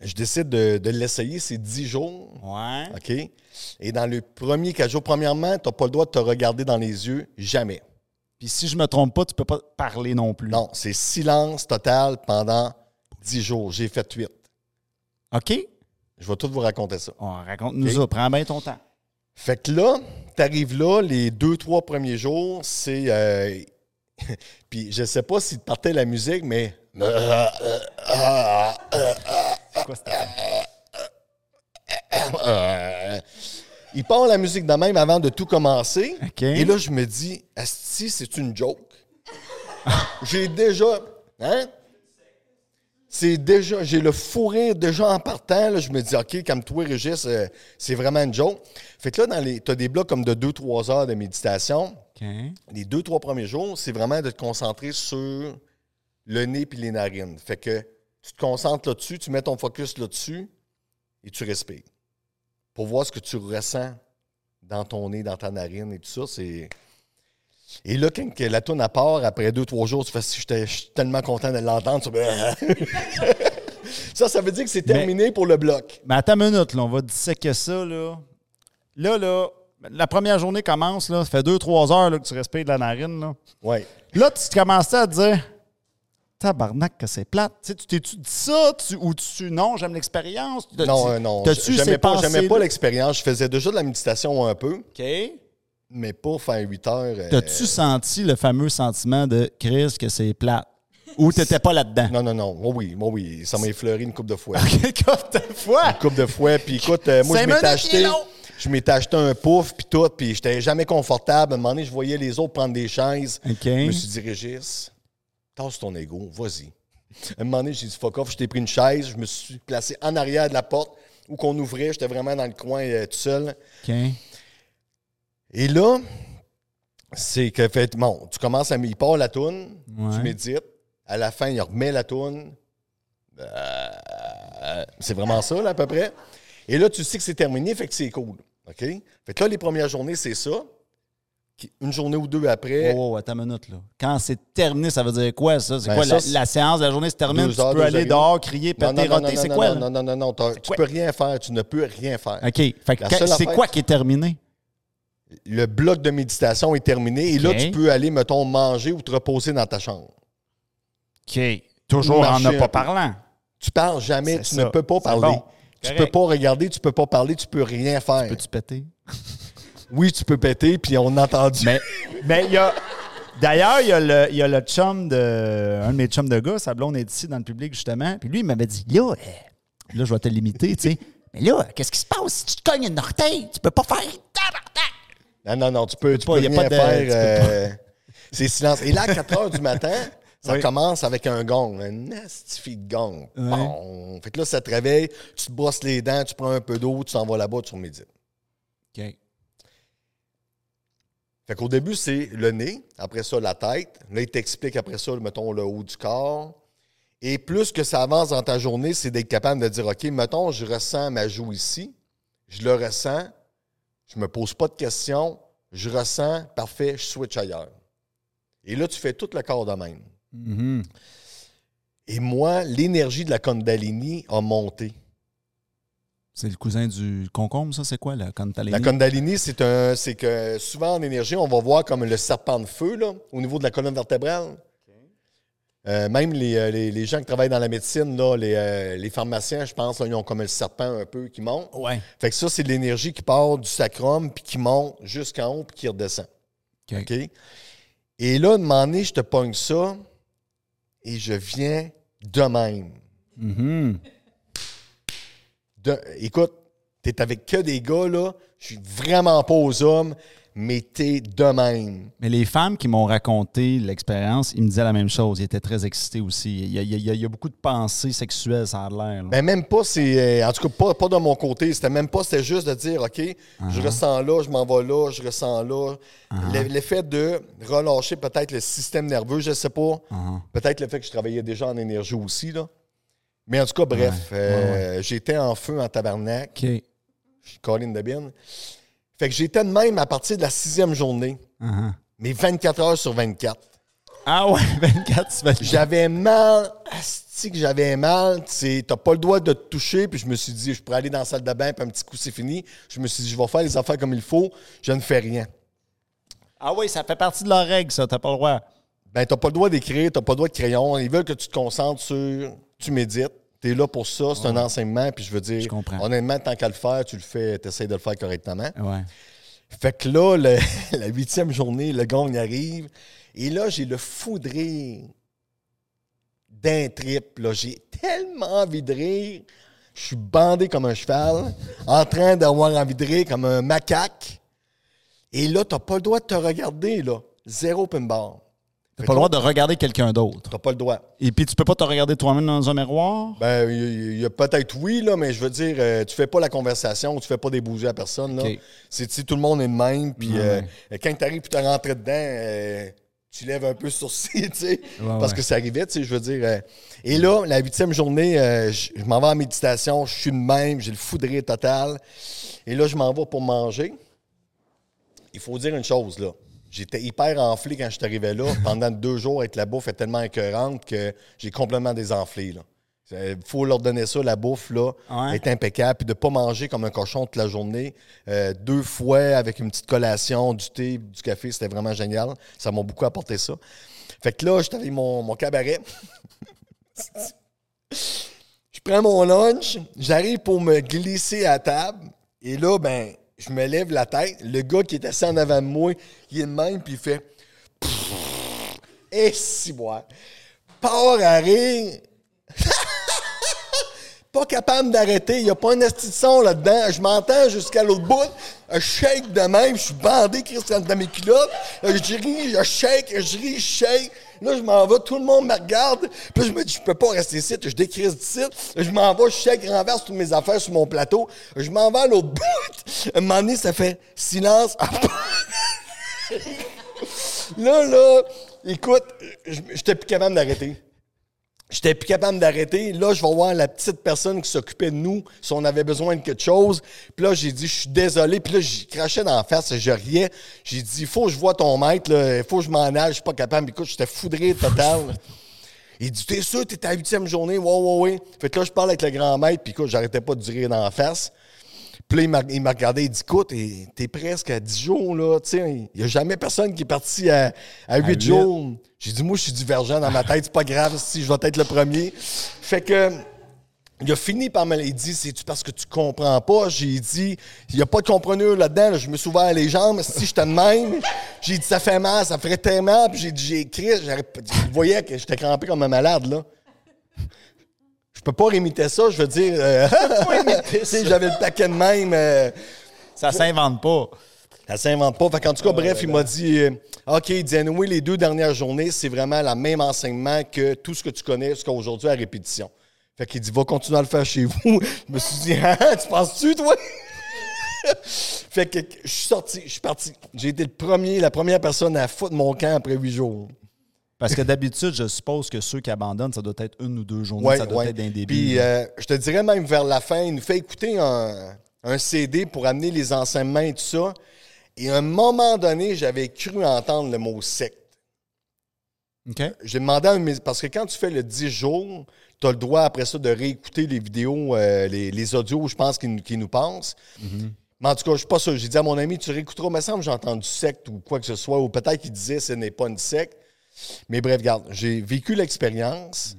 je décide de, de l'essayer, c'est 10 jours. Ouais. OK? Et dans le premier 4 jours, premièrement, tu n'as pas le droit de te regarder dans les yeux, jamais. Puis si je me trompe pas, tu peux pas parler non plus. Non, c'est silence total pendant 10 jours. J'ai fait 8. OK? Je vais tout vous raconter ça. On raconte-nous OK? ça. Prends bien ton temps. Fait que là, t'arrives là, les deux, trois premiers jours, c'est. euh, *laughs* Puis je sais pas si partait la musique, mais. C'est quoi Euh, il part la musique de même avant de tout commencer. Et là, je me dis, Asti, c'est une joke. j'ai déjà. Hein? C'est déjà. J'ai le fou rire déjà en partant. là. je me dis, OK, comme toi, Régis, euh, c'est vraiment une joke. Fait que là, dans les, tu as des blocs comme de 2-3 heures de méditation. Les deux, trois premiers jours, c'est vraiment de te concentrer sur le nez puis les narines. Fait que tu te concentres là-dessus, tu mets ton focus là-dessus et tu respires. Pour voir ce que tu ressens dans ton nez, dans ta narine et tout ça, c'est. Et là, quand la tourne à part, après deux, trois jours, tu fais si j'étais- je suis tellement content de l'entendre. tu fais, *laughs* ça, ça veut dire que c'est Mais- terminé pour le bloc. Mais attends une minute, là, on va disséquer ça. Là, là, là la première journée commence. Là, ça fait deux, trois heures là, que tu respires de la narine. Là, Ouais. là tu commences à te dire Tabarnak, que c'est plate. Tu t'es-tu dit ça? Tu- ou tu. Non, j'aime l'expérience? Non, tu- euh, non. J'aimais pas, pas l'expérience. Je faisais déjà de la méditation un peu, OK. Mais pas faire 8 heures. euh, T'as-tu senti le fameux sentiment de Chris que c'est plate? Ou t'étais pas là-dedans? Non, non, non. Moi, oui, moi, oui. Ça m'a effleuré une couple de fois. OK, comme ta fois. Une couple de fois. Puis écoute, euh, moi, je m'étais acheté. Je m'étais acheté un pouf, puis tout, puis j'étais jamais confortable. À un moment donné, je voyais les autres prendre des chaises. Je me suis dit, Régis, tasse ton ego, vas-y. À un moment donné, j'ai dit, fuck off, je t'ai pris une chaise, je me suis placé en arrière de la porte où qu'on ouvrait, j'étais vraiment dans le coin euh, tout seul. Et là, c'est que, fait, bon, tu commences à. Il part la toune, Ouais. tu médites. À la fin, il remet la toune. Euh, c'est vraiment ça, là, à peu près. Et là, tu sais que c'est terminé, fait que c'est cool. OK? Fait que là, les premières journées, c'est ça. Une journée ou deux après, Oh, attends une minute, là. Quand c'est terminé, ça veut dire quoi, ça? C'est Ben, quoi, ça, la, séance de la journée se termine, tu peux aller heures dehors, crier, Non, péter, non, non, roter, non, c'est non, quoi, non, là? non, non, non, non, t'as- tu peux rien faire, tu ne peux rien faire. OK. Fait que c'est quoi qui est terminé? Le bloc de méditation est terminé et là, OK. tu peux aller, mettons, manger ou te reposer dans ta chambre. OK. Toujours en Marcher ne un pas peu. parlant. Tu parles jamais, C'est tu ça. ne peux pas C'est parler. bon. Tu Correct. peux pas regarder, tu peux pas parler, tu peux rien faire. Peux-tu péter? *laughs* Oui, tu peux péter, puis on a entendu. Mais mais il y a. D'ailleurs, il y, a le- il y a le chum de. Un de mes chums de gars, sa blonde est ici dans le public, justement. Puis lui, il m'avait dit Là, euh, là, je vais te limiter, tu sais. Mais là, qu'est-ce qui se passe si tu te cognes une orteil? Tu peux pas faire. Tabarnak! Non, non, non, tu peux, tu pas, peux y a rien pas de- faire. euh, *laughs* c'est silence. Et là, à 4 heures du matin, ça Oui. commence avec un gong, un nasty de gong. Bon. Fait que là, ça te réveille, tu te brosses les dents, tu prends un peu d'eau, tu t'en vas là-bas, tu remédites. OK. Fait qu'au début, c'est le nez, après ça, la tête. Là, il t'explique après ça, mettons, le haut du corps. Et plus que ça avance dans ta journée, c'est d'être capable de dire, OK, mettons, je ressens ma joue ici, je le ressens, je me pose pas de questions, je ressens, parfait, je switch ailleurs. Et là, tu fais tout le corps de même. Mhm. Et moi, l'énergie de la Kundalini a monté. C'est le cousin du concombre, ça, c'est quoi, t'as les. La Kundalini, c'est un, c'est que souvent en énergie, on va voir comme le serpent de feu là, au niveau de la colonne vertébrale. Euh, même les, euh, les- les gens qui travaillent dans la médecine, là, les, euh, les pharmaciens, je pense, là, ils ont comme le serpent un peu qui monte. Ouais. Fait que ça, c'est de l'énergie qui part du sacrum, puis qui monte jusqu'en haut, puis qui redescend. OK. OK? Et là, à un moment donné, je te pogne ça, et je viens de même. Mhm. De- écoute, t'es avec que des gars, là. Je suis vraiment pas aux hommes, mais t'es de même. Mais les femmes qui m'ont raconté l'expérience, ils me disaient la même chose. Ils étaient très excités aussi. Il y a, il y a- il y a beaucoup de pensées sexuelles, ça a l'air. là. Ben même pas, c'est. euh, en tout cas, pas, pas de mon côté. C'était même pas, c'était juste de dire, OK, je ressens là, je m'en vais là, je ressens là. Le- L'effet de relâcher peut-être le système nerveux, je sais pas. Peut-être le fait que je travaillais déjà en énergie aussi, là. Mais en tout cas, bref, Ouais, euh, j'étais en feu en tabarnak. OK. Je suis Colin de bin. Fait que j'étais de même à partir de la sixième journée, Uh-huh. mais 24 heures sur 24. Ah ouais, 24, tu vas J'avais mal, asti que j'avais mal. Tu t'as pas le droit de te toucher. Puis je me suis dit, je pourrais aller dans la salle de bain, puis un petit coup, c'est fini. Je me suis dit, je vais faire les affaires comme il faut. Je ne fais rien. Ah oui, ça fait partie de leur règle, ça. T'as pas le droit. Ben, t'as pas le droit d'écrire, t'as pas le droit de crayon. Ils veulent que tu te concentres sur. Tu médites. T'es là pour ça, c'est un enseignement. Puis je veux dire, Je comprends. honnêtement, tant qu'à le faire, tu le fais, t'essayes de le faire correctement. Ouais. Fait que là, le- *laughs* la huitième journée, le gong arrive. Et là, j'ai le fou de rire d'un trip. J'ai tellement envie de rire. Je suis bandé comme un cheval, en train d'avoir envie de rire comme un macaque. Et là, t'as pas le droit de te regarder, là. Zéro pinball. T'as pas le droit de regarder quelqu'un d'autre. T'as pas le droit. Et puis, tu peux pas te regarder toi-même dans un miroir? Ben, il y a- peut-être oui, là, mais je veux dire, euh, tu fais pas la conversation, tu fais pas des bougies à personne. Là. C'est, tout le monde est de même. Puis Ouais, euh, quand tu arrives et tu rentré dedans, euh, tu lèves un peu le sourcil, *laughs* tu sais, parce ouais. que ça arrivait, tu sais, je veux dire. euh. et là, la huitième journée, euh, je je m'en vais en méditation, je suis de même, j'ai le fou de rire total. Et là, je m'en vais pour manger. Il faut dire une chose, là. J'étais hyper enflé quand je suis arrivé là. *laughs* Pendant deux jours, avec la bouffe est tellement écœurante que j'ai complètement désenflé. Il faut leur donner ça, la bouffe, là, Ouais. est impeccable. Puis de ne pas manger comme un cochon toute la journée. Euh, deux fois avec une petite collation, du thé, du café, c'était vraiment génial. Ça m'a beaucoup apporté ça. Fait que là, j'étais avec mon, mon cabaret. *laughs* je prends mon lunch, j'arrive pour me glisser à table. Et là, ben, je me lève la tête. Le gars qui est assis en avant de moi, il est de même, puis il fait. Et si moi. Part à *laughs* pas capable d'arrêter. Il n'y a pas un esti de son là-dedans. Je m'entends jusqu'à l'autre bout. Je shake de même. Je suis bandé, Christian, dans mes culottes. Je ris, je shake, je ris, je shake. Là, je m'en vais. Tout le monde me regarde. Puis je me dis, je peux pas rester ici. Je décrise d'ici. Je m'en vais, je je renverse toutes mes affaires sur mon plateau. Je m'en vais à l'autre bout. À un moment donné, ça fait silence. *laughs* là, là, écoute, j'étais plus capable d'arrêter. J'étais plus capable d'arrêter. Là, je vais voir la petite personne qui s'occupait de nous si on avait besoin de quelque chose. Puis là, j'ai dit, je suis désolé. Puis là, j'y crachais dans la face, je riais. J'ai dit, il faut que je vois ton maître, là. il faut que je m'en aille, je suis pas capable. Écoute, j'étais foudré total. *laughs* Il dit, t'es sûr, t'es à la huitième journée? Ouais, ouais, ouais. Fait que là, je parle avec le grand maître, puis écoute, j'arrêtais pas de durer dans la face. Puis là, il m'a, regardé, il dit, écoute, t'es, presque à 10 jours, là. Il n'y a jamais personne qui est parti à, à 8 huit. jours. J'ai dit, moi, je suis divergent dans ma tête, c'est pas grave si je vais être le premier. Fait que, il a fini par me. Il dit, c'est-tu parce que tu comprends pas? J'ai dit, il n'y a pas de compreneur là-dedans. là. Je me suis ouvert les jambes. Si j'étais de même, j'ai dit, ça fait mal, ça ferait tellement. Puis j'ai dit, j'ai écrit, il voyait que j'étais crampé comme un malade, là. Je peux pas imiter ça, je veux dire. euh, *laughs* j'avais le paquet de même. euh, Ça s'invente pas. ça s'invente pas. Fait qu'en tout cas, bref, il m'a dit euh, OK, il dit anyway, les deux dernières journées, c'est vraiment le même enseignement que tout ce que tu connais jusqu'à aujourd'hui à répétition. Fait qu'il dit Va continuer à le faire chez vous. *laughs* Je me suis dit Ah, tu penses-tu, toi? *laughs* fait que je suis sorti, je suis parti. J'ai été le premier, la première personne à foutre mon camp après huit jours. Parce que d'habitude, je suppose que ceux qui abandonnent, ça doit être une ou deux journées, Ouais, ça doit ouais. être d'un début. Puis euh, je te dirais même vers la fin, il nous fait écouter un, un CD pour amener les enseignements et tout ça. Et à un moment donné, j'avais cru entendre le mot secte. OK. J'ai demandé à un Parce que quand tu fais le 10 jours, tu as le droit après ça de réécouter les vidéos, euh, les, les audios, je pense, qui, nous- qui nous passent. Mais en tout cas, je suis pas sûr. J'ai dit à mon ami, tu réécouteras, me semble, j'ai entendu secte ou quoi que ce soit, ou peut-être qu'il disait ce n'est pas une secte. Mais bref, regarde, j'ai vécu l'expérience.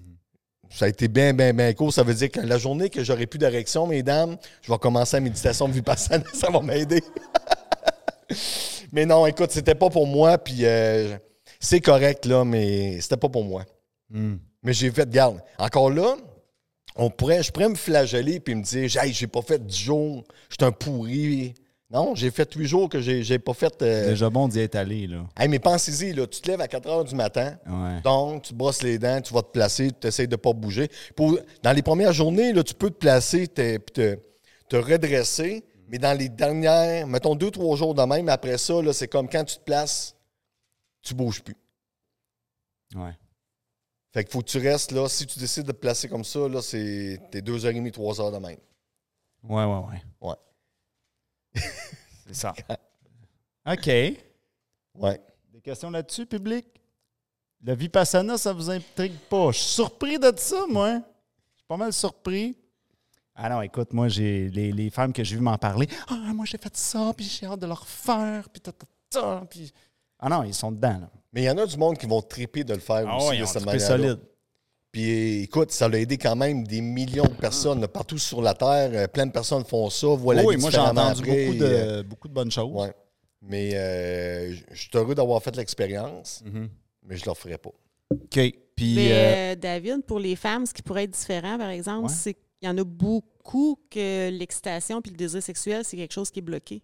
Ça a été bien, bien, bien cool. Ça veut dire que la journée que j'aurai plus d'érection, mesdames, je vais commencer la méditation vipassana. *laughs* Ça va m'aider. *laughs* mais non, écoute, c'était pas pour moi. Puis euh, c'est correct, là, mais c'était pas pour moi. Hmm. Mais j'ai fait, garde, encore là, on pourrait, je pourrais me flageller puis me dire, hey, j'ai pas fait 10 jours, je suis un pourri. Non, j'ai fait 8 jours que j'ai j'ai pas fait. euh, Déjà bon d'y être allé, là. Hey, mais pensez-y, là, tu te lèves à 4 heures du matin, Ouais. donc tu brosses les dents, tu vas te placer, tu essaies de pas bouger. Pour, dans les premières journées, là, tu peux te placer, te, te, te redresser, mais dans les dernières, mettons deux, trois jours de même, après ça, là, c'est comme quand tu te places, tu bouges plus. Ouais. Fait qu'il faut que tu restes là. Si tu décides de te placer comme ça, là, c'est t'es deux heures et demie, trois heures de même. Ouais, ouais, ouais. Ouais. C'est ça. *laughs* OK. Ouais. Des questions là-dessus, public? Le Vipassana, ça vous intrigue pas? Je suis surpris de ça, moi. Je suis pas mal surpris. Ah non, écoute, moi, j'ai les, les femmes que j'ai vues m'en parler. Ah, moi, j'ai fait ça, puis j'ai hâte de le refaire, puis ta, ta, ta, puis... Ah non, ils sont dedans, là. Mais il y en a du monde qui vont triper de le faire Ah aussi ouais, de ont cette manière solide. Puis écoute, ça a aidé quand même des millions de personnes là, partout sur la Terre. Euh, Plein de personnes font ça, voient la oui, vie moi, j'ai entendu après, beaucoup, et, euh, de, beaucoup de bonnes choses. ouais. Mais euh, je suis heureux d'avoir fait l'expérience, Mhm. mais je ne le referai pas. OK. Puis, Mais euh, David, pour les femmes, ce qui pourrait être différent, par exemple, Ouais. c'est qu'il y en a beaucoup que l'excitation puis le désir sexuel, c'est quelque chose qui est bloqué.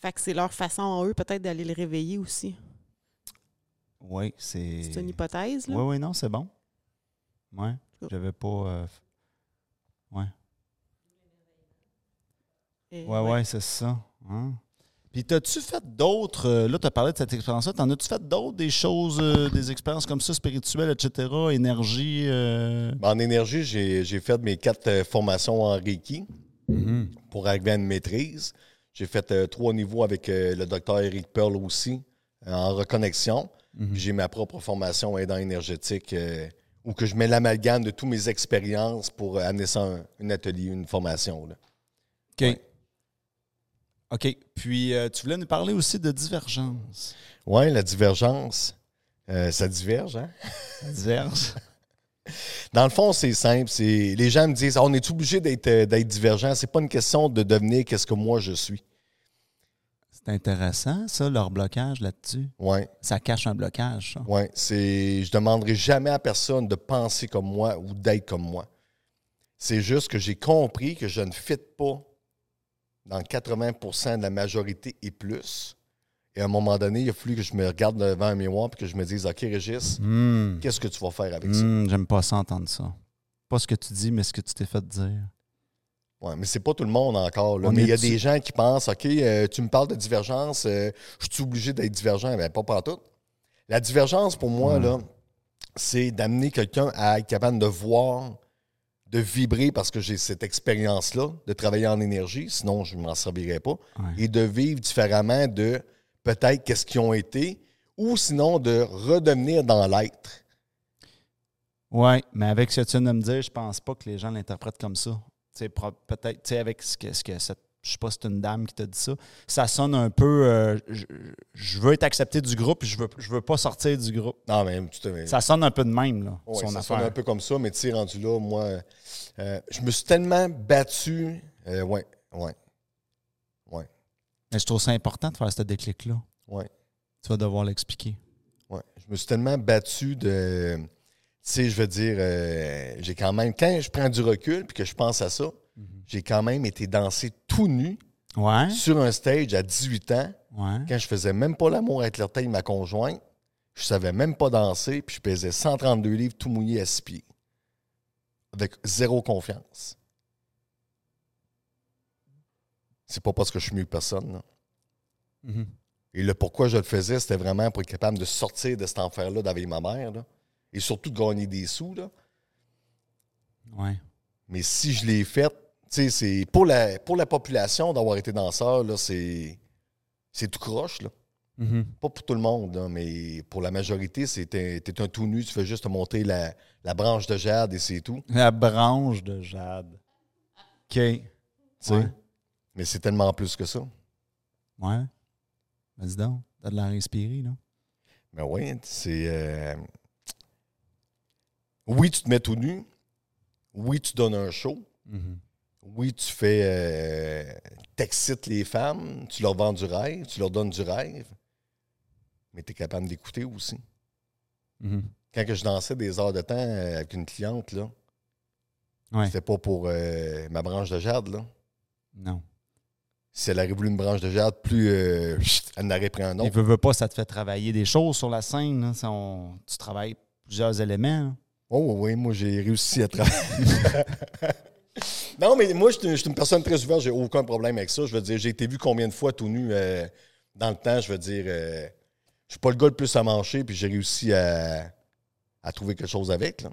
Fait que c'est leur façon en eux peut-être d'aller le réveiller aussi. oui, c'est... C'est une hypothèse, là. Oui, oui, non, c'est bon. Ouais. Cool. J'avais pas... euh, Ouais. Et- Ouais, ouais, c'est ça. Hein? Puis, t'as-tu fait d'autres. euh, là, tu as parlé de cette expérience-là. T'en as-tu fait d'autres, des choses, euh, des expériences comme ça, spirituelles, etc., énergie? euh? En énergie, j'ai j'ai fait mes quatre formations en Reiki pour arriver à une maîtrise. J'ai fait euh, trois niveaux avec euh, le docteur Eric Pearl aussi, en reconnexion. Puis J'ai ma propre formation aidant énergétique où que je mets l'amalgame de toutes mes expériences pour euh, amener ça à un, un atelier, une formation. là. OK. Ouais. OK. Puis, euh, tu voulais nous parler aussi de divergence. Oui, la divergence, euh, ça diverge, hein? Diverge. *laughs* Dans le fond, c'est simple. C'est les gens me disent, Ah, on est obligé d'être d'être divergent. C'est pas une question de devenir qu'est-ce que moi je suis. C'est intéressant, ça, leur blocage là-dessus? Ouais, Ça cache un blocage, ça? C'est, je demanderai jamais à personne de penser comme moi ou d'être comme moi. C'est juste que j'ai compris que je ne fit pas dans 80% de la majorité et plus. Et à un moment donné, il a fallu que je me regarde devant un miroir et que je me dise, OK, Régis, Hmm. qu'est-ce que tu vas faire avec ça? Hmm, J'aime pas ça entendre ça. Pas ce que tu dis, mais ce que tu t'es fait dire. Ouais, mais c'est pas tout le monde encore. là. Mais il y a des gens qui pensent OK, euh, tu me parles de divergence, euh, je suis obligé d'être divergent? Ben, pas partout. La divergence, pour moi, là, c'est d'amener quelqu'un à être capable de voir, de vibrer parce que j'ai cette expérience-là, de travailler en énergie, sinon je ne m'en servirais pas, Ouais. et de vivre différemment de peut-être qu'est-ce qu'ils ont été, ou sinon de redevenir dans l'être. Oui, mais avec ce que tu viens de me dire, je pense pas que les gens l'interprètent comme ça. Tu sais, pro- peut-être, avec ce que, ce que cette, je sais pas si c'est une dame qui t'a dit ça, ça sonne un peu, euh, je, je veux être accepté du groupe, je veux, je veux pas sortir du groupe. Non, mais tu te- Ça sonne un peu de même, là, Ouais, son ça affaire. sonne un peu comme ça, mais tu sais, rendu là, moi, euh, je me suis tellement battu. Euh, ouais, ouais, ouais, Mais je trouve ça important de faire ce déclic-là. ouais, Tu vas devoir l'expliquer. ouais. Je me suis tellement battu de. Tu sais, je veux dire, euh, j'ai quand même. Quand je prends du recul puis que je pense à ça, j'ai quand même été danser tout nu Ouais, sur un stage à 18 ans, ouais. quand je faisais même pas l'amour avec l'orteil de ma conjointe. Je savais même pas danser, puis je pesais 132 livres tout mouillé à six pieds. Avec zéro confiance. C'est pas parce que je suis mieux que personne. là. Mhm. Et le pourquoi je le faisais, c'était vraiment pour être capable de sortir de cet enfer-là d'avec ma mère. là. Et surtout de gagner des sous. Là. Ouais. Mais si je l'ai fait, tu sais, c'est pour la, pour la population d'avoir été danseur, c'est, c'est tout croche. Là. Mhm. Pas pour tout le monde, là, mais pour la majorité, c'est t'es, t'es un tout nu, tu fais juste te monter la, la branche de jade et c'est tout. La branche de jade. OK. Ouais. Mais c'est tellement plus que ça. Ouais. Vas-y donc. T'as de l'air inspiré, là. Mais oui, c'est. euh, Oui, tu te mets tout nu. Oui, tu donnes un show. Mhm. Oui, tu fais. euh, T'excites les femmes. Tu leur vends du rêve. Tu leur donnes du rêve. Mais tu es capable d'écouter aussi. Mhm. Quand que je dansais des heures de temps euh, avec une cliente, là, Ouais. c'était pas pour euh, ma branche de jade, là. Non. Si elle aurait voulu une branche de jade, plus euh, elle n'aurait pris un Il autre. veut, veut pas, ça te fait travailler des choses sur la scène. Ça, on- tu travailles plusieurs éléments. là. Oh oui, moi j'ai réussi à travailler. non, mais moi, je suis une- personne très ouverte, j'ai aucun problème avec ça. Je veux dire, j'ai été vu combien de fois tout nu euh, dans le temps, je veux dire. euh, je suis pas le gars le plus à manger, puis j'ai réussi à, trouver quelque chose avec. Là.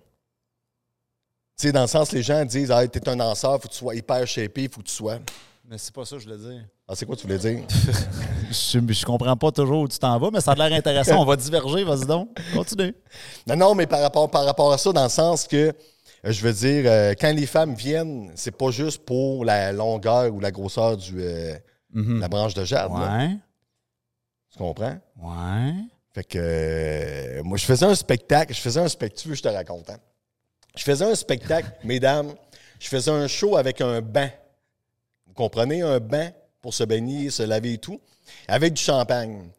Tu sais, dans le sens, les gens disent Ah, t'es un danseur, faut que tu sois hyper shapé, faut que tu sois. Mais c'est pas ça que je voulais dire. Ah, c'est quoi tu voulais dire? *laughs* Je, je comprends pas toujours où tu t'en vas, mais ça a l'air intéressant. On va diverger, vas-y donc. Continue. Non, non, mais par rapport, par rapport à ça, dans le sens que, euh, je veux dire, euh, quand les femmes viennent, c'est pas juste pour la longueur ou la grosseur du, euh, Mhm. la branche de jade. là. Tu comprends? Ouais. Fait que euh, moi, je faisais un spectacle. Je faisais un spectacle. Tu veux, je te raconte. hein? Je faisais un spectacle, *laughs* mesdames. Je faisais un show avec un banc. Vous comprenez? Un banc? Pour se baigner, se laver et tout, avec du champagne.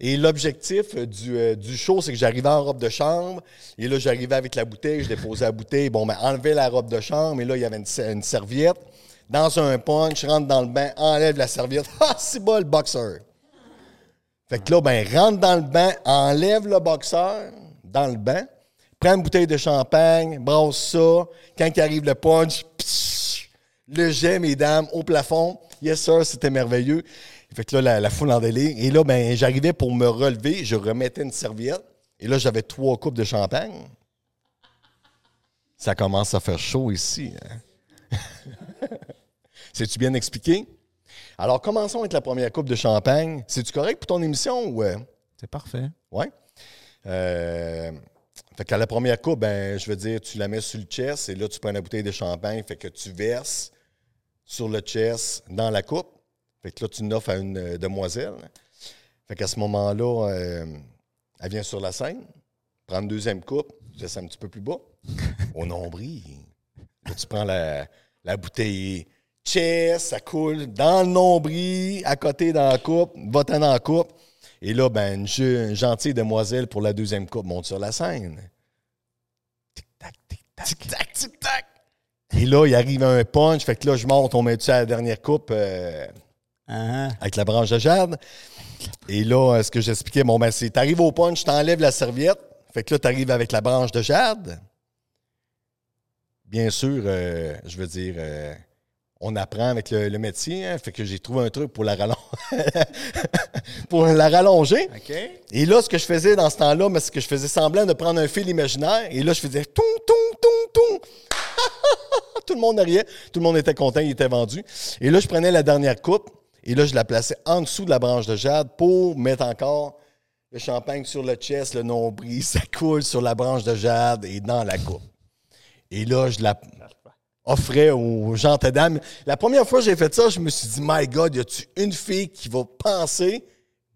Et l'objectif euh, du, euh, du show, c'est que j'arrivais en robe de chambre. Et là, j'arrivais avec la bouteille, je déposais la bouteille. Bon, ben, enlevais la robe de chambre. Et là, il y avait une, se- une serviette. Dans un punch, rentre dans le bain, enlève la serviette. *laughs* Ah, c'est bon, le boxeur. Fait que là, ben, rentre dans le bain, enlève le boxeur dans le bain, prends une bouteille de champagne, brasse ça. Quand il arrive le punch, le jet, mesdames, au plafond. Yes, sir, c'était merveilleux. Fait que là, la, la foule en délire. Et là, ben, j'arrivais pour me relever, je remettais une serviette. Et là, j'avais trois coupes de champagne. Ça commence à faire chaud ici. hein? *laughs* C'est-tu bien expliqué? Alors, commençons avec la première coupe de champagne. C'est-tu correct pour ton émission ou. euh? C'est parfait. Oui. Euh, fait qu'à la première coupe, ben, je veux dire, tu la mets sur le chest et là, tu prends la bouteille de champagne, fait que tu verses sur le chest dans la coupe. Fait que là, tu l'offres à une euh, demoiselle. Fait qu'à ce moment-là, euh, elle vient sur la scène, prend une deuxième coupe, tu laisses un petit peu plus bas, *laughs* au nombril. Là, tu prends la, la bouteille chest, ça coule dans le nombril, à côté dans la coupe, va-t'en dans la coupe. Et là, ben, une, je- une gentille demoiselle pour la deuxième coupe monte sur la scène. Tic-tac, tic-tac. Tic-tac, tic-tac. Et là, il arrive un punch. Fait que là, je monte, on met dessus à la dernière coupe euh, Ah, avec la branche de jade. Et là, euh, ce que j'expliquais, bon, ben, c'est t'arrives au punch, t'enlèves la serviette. Fait que là, t'arrives avec la branche de jade. Bien sûr, euh, je veux dire, euh, on apprend avec le, le métier. hein. fait que j'ai trouvé un truc pour la, rallon- *laughs* pour la rallonger. Et là, ce que je faisais dans ce temps-là, c'est que je faisais semblant de prendre un fil imaginaire. Et là, je faisais toum, toum, toum, toum. *laughs* tout le monde riait. Tout le monde était content, il était vendu. Et là, je prenais la dernière coupe. Et là, je la plaçais en dessous de la branche de jade pour mettre encore le champagne sur le chest, le nombril. *laughs* Ça coule sur la branche de jade et dans la coupe. Et là, je la offrais aux gens dames. La première fois que j'ai fait ça, je me suis dit, My God, y a-tu une fille qui va penser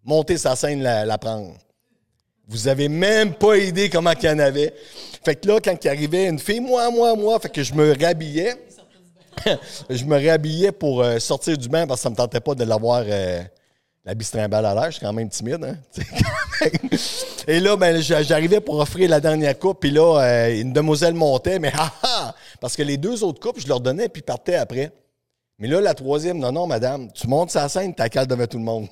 monter sa scène la prendre? Vous avez même pas idée comment qu'il y en avait. Fait que là, quand il arrivait une fille, moi, moi, moi, fait que je me rhabillais. *laughs* je me réhabillais pour euh, sortir du bain parce que ça me tentait pas de l'avoir euh, la bistrimballe à l'air. Je suis quand même timide. Hein? *laughs* Et là, ben, j'a- j'arrivais pour offrir la dernière coupe. Puis là, euh, une demoiselle montait, mais ah! Parce que les deux autres coupes, je leur donnais puis ils partaient après. Mais là, la troisième, non, non, madame, tu montes sa scène, t'as cale devant tout le monde.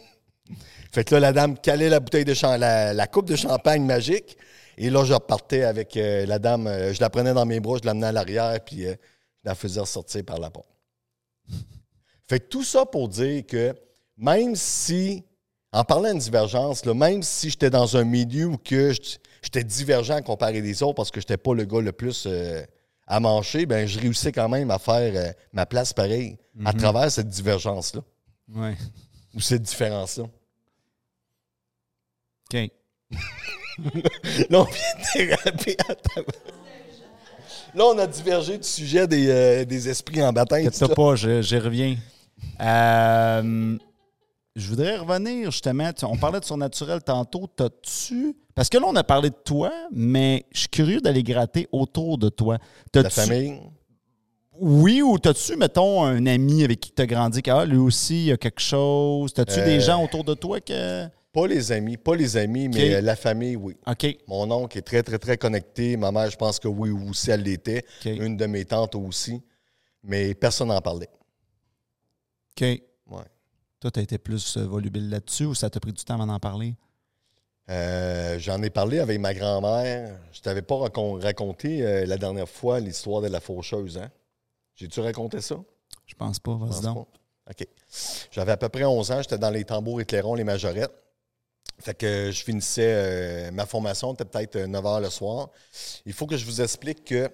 Fait que là, la dame calait la bouteille de la, la coupe de champagne magique. Et là, je repartais avec euh, la dame. euh, je la prenais dans mes bras, je l'amenais à l'arrière, puis euh, je la faisais ressortir par la porte. *laughs* Fait que tout ça pour dire que même si, en parlant de divergence, là, même si j'étais dans un milieu où que j'étais divergent comparé des autres parce que j'étais pas le gars le plus à manger, ben je réussissais quand même à faire ma place pareil à travers cette divergence-là Ouais. ou cette différence-là. Là, on vient de déraper à ta- Là, on a divergé du sujet des, euh, des esprits en ça. pas, je- j'y reviens. Euh, je voudrais revenir justement. On parlait de surnaturel tantôt. T'as-tu. Parce que là, on a parlé de toi, mais je suis curieux d'aller gratter autour de toi. La famille. Oui, ou t'as-tu, mettons, un ami avec qui t'as grandi, ah, lui aussi, il y a quelque chose? T'as-tu Euh, des gens autour de toi que. Pas les amis, pas les amis, mais euh, la famille, oui. OK. Mon oncle est très, très, très connecté. Ma mère, je pense que oui aussi, elle l'était. Une de mes tantes aussi. Mais personne n'en parlait. OK. Ouais. Toi, t'as été plus euh, volubile là-dessus ou ça t'a pris du temps avant d'en parler? Euh, J'en ai parlé avec ma grand-mère. Je t'avais pas racon- raconté euh, la dernière fois l'histoire de la faucheuse, hein? J'ai-tu raconté ça? Je pense pas, vas-y donc. pas. OK. J'avais à peu près 11 ans. J'étais dans les tambours éclairons, les majorettes. Fait que je finissais euh, ma formation, c'était peut-être 9 h le soir. Il faut que je vous explique que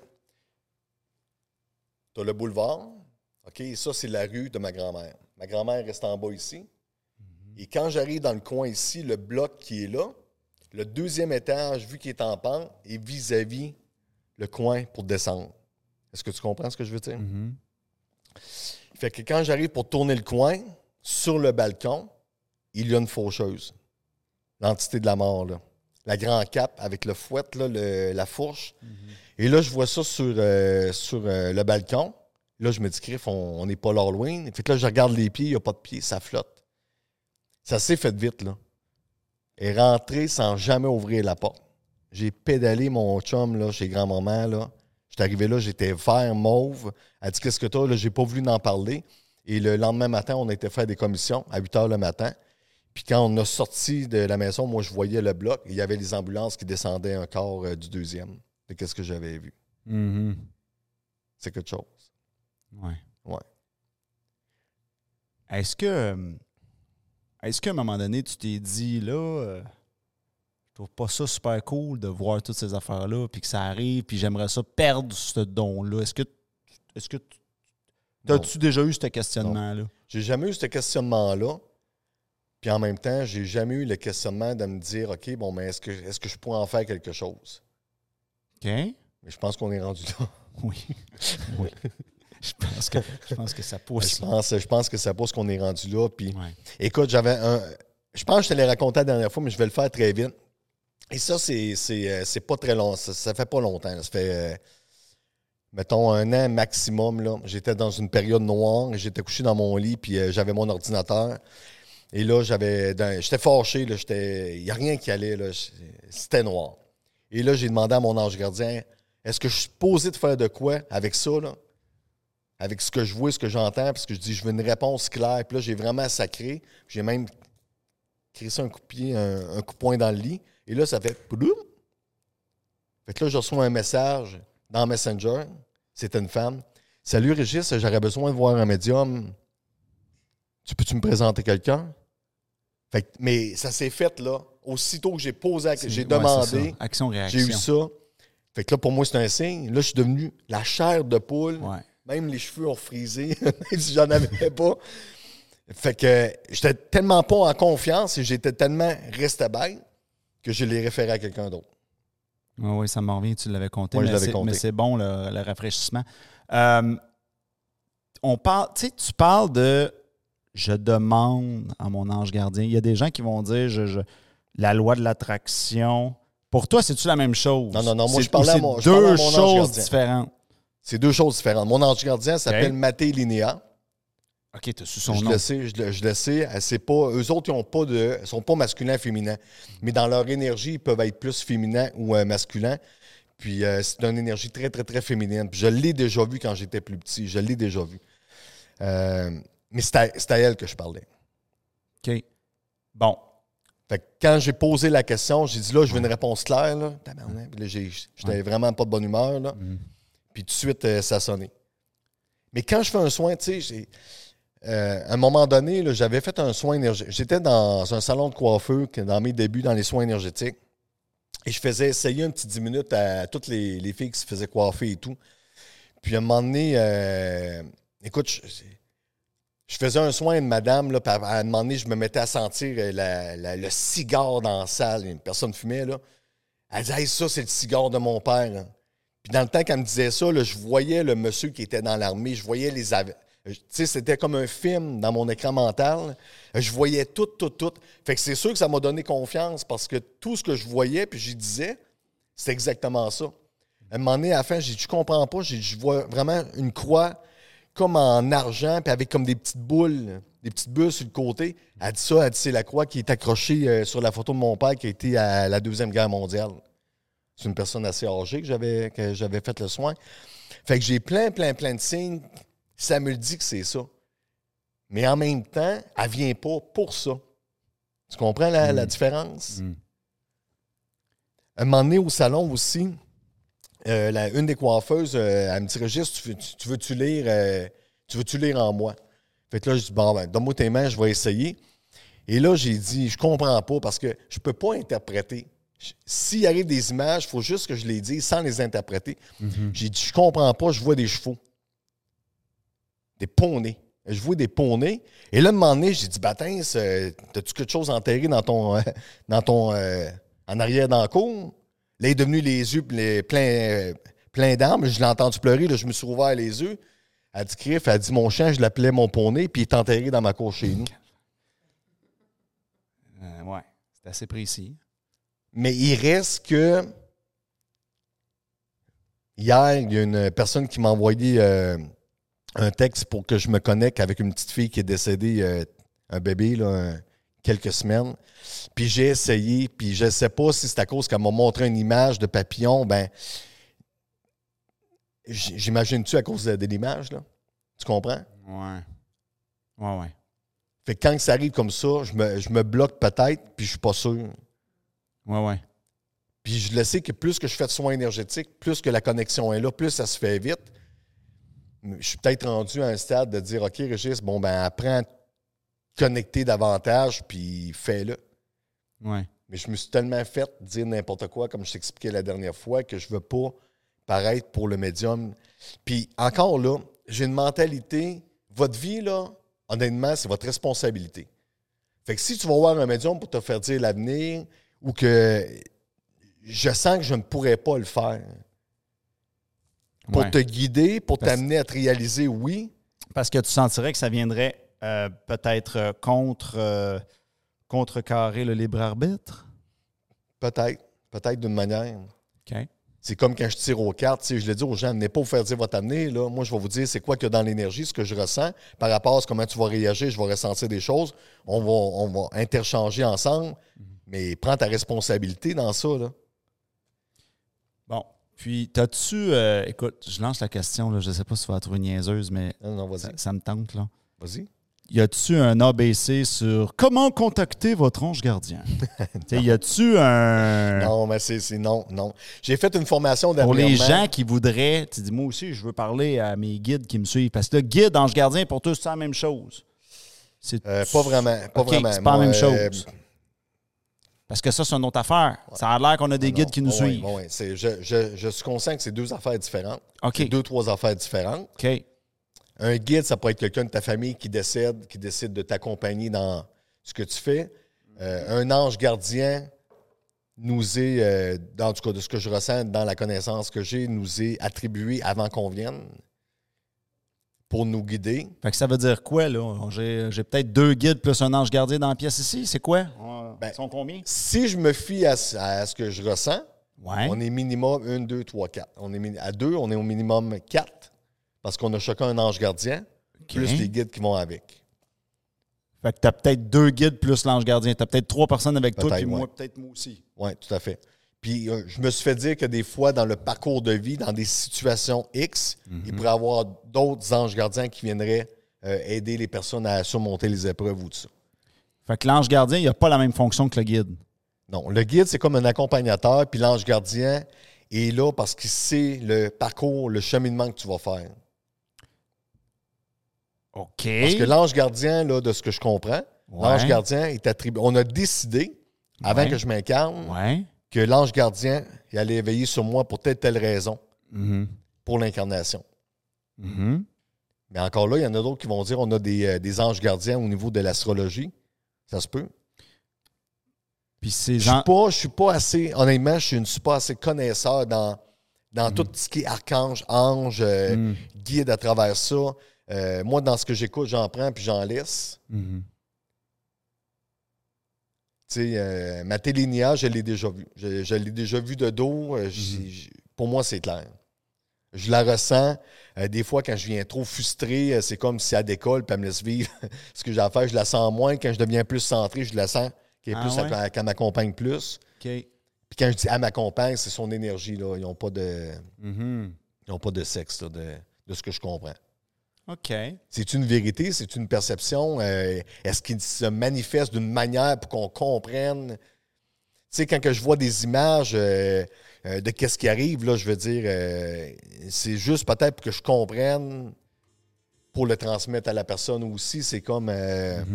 tu as le boulevard. OK, et ça, c'est la rue de ma grand-mère. Ma grand-mère reste en bas ici. Et quand j'arrive dans le coin ici, le bloc qui est là, le deuxième étage, vu qu'il est en pente, est vis-à-vis le coin pour descendre. Est-ce que tu comprends ce que je veux dire? Fait que quand j'arrive pour tourner le coin, sur le balcon, il y a une faucheuse. L'entité de la mort. La grand cap avec le fouet, le- la fourche. Et là, je vois ça sur, euh, sur euh, le balcon. Là, je me dis, Criff, on n'est pas l'Halloween. Fait que là, je regarde les pieds, il n'y a pas de pieds, ça flotte. Ça s'est fait vite, là. Et rentré sans jamais ouvrir la porte. J'ai pédalé mon chum, là, chez grand-maman, là. J'étais arrivé là, j'étais vert, mauve. Elle dit, qu'est-ce que t'as? Là, j'ai pas voulu en parler. Et le lendemain matin, on a été faire des commissions à 8 heures le matin. Puis quand on a sorti de la maison, moi, je voyais le bloc. Il y avait les ambulances qui descendaient un corps euh, du deuxième. C'est qu'est-ce que j'avais vu. Mhm. C'est quelque chose. Ouais. Ouais. Est-ce que. euh, Est-ce qu'à un moment donné, tu t'es dit, là, euh, je trouve pas ça super cool de voir toutes ces affaires-là, puis que ça arrive, puis j'aimerais ça perdre ce don-là? Est-ce que. Est-ce que. tu- Non. T'as-tu déjà eu ce questionnement-là? J'ai jamais eu ce questionnement-là. Puis en même temps, j'ai jamais eu le questionnement de me dire, OK, bon, mais est-ce que, est-ce que je pourrais en faire quelque chose? OK. Mais je pense qu'on est rendu là. *laughs* Oui. oui. Je pense, que, je pense que ça pousse. Je pense, je pense que ça pose qu'on est rendu là. Puis Ouais. Écoute, j'avais un. Je pense que je te l'ai raconté la dernière fois, mais je vais le faire très vite. Et ça, c'est, euh, pas très long. Ça, ça fait pas longtemps. Ça fait, euh, mettons, un an maximum. J'étais dans une période noire. J'étais couché dans mon lit, puis euh, j'avais mon ordinateur. Et là, j'avais. J'étais fâché. Il n'y a rien qui allait. C'était noir. Et là, j'ai demandé à mon ange gardien est-ce que je suis posé de faire de quoi avec ça, là? Avec ce que je vois, ce que j'entends, parce que je dis, je veux une réponse claire. Puis là, j'ai vraiment sacré. J'ai même crissé un coup de pied, un, un coup de poing dans le lit. Et là, ça fait poudoum. Fait que là, je reçois un message dans Messenger. C'était une femme. Salut Régis, j'aurais besoin de voir un médium. Tu peux-tu me présenter quelqu'un? Fait que- mais ça s'est fait là. Aussitôt que j'ai posé, j'ai demandé, j'ai eu ça. Fait que là, pour moi, c'est un signe. Là, je suis devenu la chair de poule. Ouais. Même les cheveux ont frisé, *laughs* même si j'en avais pas. Fait que j'étais tellement pas en confiance et j'étais tellement resté bête que je l'ai référé à quelqu'un d'autre. Oui, oui, ça m'en revient, tu l'avais compté. Ouais, je mais l'avais c'est- compté. Mais c'est bon, le, le rafraîchissement. Euh, on parle, tu sais, tu parles de je demande à mon ange gardien. Il y a des gens qui vont dire je, je- la loi de l'attraction. Pour toi, c'est-tu la même chose? Non, non, non, moi, C'est- je parlais à c'est mon- je parlais à deux mon ange choses différentes? C'est deux choses différentes. Mon ange gardien s'appelle Ok. Maté Linéa. OK, tu su son je nom. le sais, je le, je le sais. Sait pas, eux autres, ils ont pas de, sont pas masculins féminins. Mais dans leur énergie, ils peuvent être plus féminins ou euh, masculins. Puis euh, c'est une énergie très, très, très féminine. Puis je l'ai déjà vu quand j'étais plus petit. Je l'ai déjà vu. Euh, mais c'est à, elle que je parlais. OK. Bon. Fait que quand j'ai posé la question, j'ai dit là, je veux une réponse claire. Là. Là, j'ai- j'étais vraiment pas de bonne humeur. Là. Puis tout de suite, euh, ça sonné. Mais quand je fais un soin, tu sais, j'ai- euh, à un moment donné, j'avais fait un soin énergétique. J'étais dans un salon de coiffeur dans mes débuts dans les soins énergétiques. Et je faisais essayer un petit 10 minutes à toutes les, les filles qui se faisaient coiffer et tout. Puis à un moment donné, euh, écoute, je, faisais un soin une madame, là, à un moment donné, je me mettais à sentir euh, le cigare dans la salle. Une personne fumait, là. Elle disait, hey, ça, c'est le cigare de mon père. hein. Puis dans le temps qu'elle me disait ça, là, je voyais le monsieur qui était dans l'armée, je voyais les... euh, Tu sais, c'était comme un film dans mon écran mental. Euh, Je voyais tout, tout, tout. Fait que c'est sûr que ça m'a donné confiance parce que tout ce que je voyais, puis j'y disais, c'est exactement ça. À un moment donné, à la fin, j'ai dit, je comprends pas. Je vois vraiment une croix comme en argent, puis avec comme des petites boules, des petites bulles sur le côté. Elle dit ça, elle dit, c'est la croix qui est accrochée euh, sur la photo de mon père qui a été à la Deuxième Guerre mondiale. C'est une personne assez âgée que j'avais, que j'avais fait le soin. Fait que j'ai plein, plein, plein de signes. Ça me le dit que c'est ça. Mais en même temps, elle vient pas pour ça. Tu comprends la, la différence? Mm. Un moment donné, au salon aussi, euh, la- une des coiffeuses, euh, elle me dit Régis, tu, veux- tu- tu veux-tu lire, euh, tu veux-tu lire en moi? Fait que là, je dis Bon, ben, donne-moi tes mains, je vais essayer. Et là, j'ai dit, je comprends pas parce que je peux pas interpréter. S'il arrive des images, il faut juste que je les dise sans les interpréter. J'ai dit, je comprends pas, je vois des chevaux. Des poneys. Je vois des poneys. Et là, à un moment donné, j'ai dit, Batin, t'as-tu quelque chose enterré dans ton. dans ton en arrière dans la cour? Là, il est devenu les yeux les- pleins euh, plein d'armes. Je l'ai entendu pleurer. Là, je me suis ouvert les yeux. Elle dit, Criff, elle dit, mon chien, je l'appelais mon poney, puis il est enterré dans ma cour chez nous. Euh, ouais, c'est assez précis. Mais il reste que. Hier, il y a une personne qui m'a envoyé euh, un texte pour que je me connecte avec une petite fille qui est décédée, euh, un bébé, là, un- quelques semaines. Puis j'ai essayé, puis je ne sais pas si c'est à cause qu'elle m'a montré une image de papillon. Ben, j'imagine-tu à cause de, de l'image, là? Tu comprends? Ouais. Ouais, ouais. Fait que quand ça arrive comme ça, je me, je me bloque peut-être, puis je suis pas sûr. Ouais, ouais. Puis je le sais que plus que je fais de soins énergétiques, plus que la connexion est là, plus ça se fait vite. Je suis peut-être rendu à un stade de dire OK, Régis, bon, ben apprends connecter davantage, puis fais-le. Ouais. Mais je me suis tellement fait dire n'importe quoi, comme je t'expliquais la dernière fois, que je veux pas paraître pour le médium. Puis encore là, j'ai une mentalité. Votre vie, là, honnêtement, c'est votre responsabilité. Fait que si tu vas voir un médium pour te faire dire l'avenir ou que je sens que je ne pourrais pas le faire, pour Ouais. te guider, pour t'amener à te réaliser, oui, Parce que tu sentirais que ça viendrait euh, peut-être euh, contre euh, contrecarrer le libre arbitre? peut-être, peut-être d'une manière. OK. C'est comme quand je tire aux cartes, tu sais, je le dis aux gens, venez pas vous faire dire votre avenir. Là. Moi, je vais vous dire c'est quoi a dans l'énergie, ce que je ressens, par rapport à ce- comment tu vas réagir, je vais ressentir des choses. On va, on va interchanger ensemble, mais prends ta responsabilité dans ça. Là. Bon. Puis, t'as-tu. euh, écoute, je lance la question, là, je sais pas si tu vas la trouver niaiseuse, mais Non, non, ça, ça me tente, là. Vas-y. Y a-tu un ABC sur comment contacter votre ange gardien? *laughs* Y a-tu un. Non, mais c'est non, non. J'ai fait une formation Pour les gens qui voudraient, tu dis, moi aussi, je veux parler à mes guides qui me suivent. Parce que le guide, ange gardien, pour tous, c'est la même chose. C'est Euh, pas vraiment. Pas vraiment. c'est pas la même euh, chose. Parce que ça, c'est une autre affaire. Ça a l'air qu'on a des non, guides qui nous ouais, suivent. ouais, Je, je, je suis conscient que c'est deux affaires différentes. OK. C'est deux, trois affaires différentes. OK. Un guide, ça peut être quelqu'un de ta famille qui décède, qui décide de t'accompagner dans ce que tu fais. Euh, un ange gardien nous est, euh, dans tout cas de ce que je ressens, dans la connaissance que j'ai, nous est attribué avant qu'on vienne pour nous guider. Fait que ça veut dire quoi, là? J'ai peut-être deux guides plus un ange gardien dans la pièce ici. C'est quoi? Ben, Ils sont combien? Si je me fie à, ce- à ce que je ressens, Ouais. on est minimum 1, 2, 3, 4. On est mi- à deux, on est au minimum 4 parce qu'on a chacun un ange gardien, plus les guides qui vont avec. Fait que t'as peut-être deux guides plus l'ange gardien. T'as peut-être trois personnes avec toi, moi, peut-être moi aussi. Oui, tout à fait. Puis euh, je me suis fait dire que des fois, dans le parcours de vie, dans des situations X, il pourrait y avoir d'autres anges gardiens qui viendraient euh, aider les personnes à surmonter les épreuves ou tout ça. Fait que l'ange gardien, il n'a pas la même fonction que le guide. Non, le guide, c'est comme un accompagnateur, puis l'ange gardien est là parce qu'il sait le parcours, le cheminement que tu vas faire. OK. Parce que l'ange gardien, là, de ce que je comprends, Ouais. l'ange gardien est attribué. On a décidé, avant Ouais. que je m'incarne, Ouais. que l'ange gardien il allait veiller sur moi pour telle telle raison, Mhm. pour l'incarnation. Mhm. Mais encore là, il y en a d'autres qui vont dire on a des, euh, des anges gardiens au niveau de l'astrologie. Ça se peut. Puis ces Je suis pas, je suis pas assez, honnêtement, je ne suis pas assez connaisseur dans, dans tout ce qui est archange, ange, euh, Mm. guide à travers ça. Euh, moi, dans ce que j'écoute, j'en prends puis j'en laisse. Mhm. Tu sais, euh, ma télénia, je l'ai déjà vue. Je, je l'ai déjà vue de dos. euh, j'ai- pour moi, c'est clair. Je la ressens. Euh, des fois, quand je viens trop frustré, c'est comme si elle décolle puis elle me laisse vivre *laughs* ce que j'ai à faire. Je la sens moins. Quand je deviens plus centré, je la sens qu'elle, Ah ouais? m'accompagne plus. Puis quand je dis elle m'accompagne, c'est son énergie. Là. Ils n'ont pas de, Mhm. ils ont pas de sexe, là, de, de ce que je comprends. OK. C'est une vérité, c'est une perception. euh, Est-ce qu'il se manifeste d'une manière pour qu'on comprenne? Tu sais, quand que je vois des images euh, euh, de qu'est-ce qui arrive, là, je veux dire, c'est juste peut-être pour que je comprenne pour le transmettre à la personne aussi. C'est comme. euh, Tu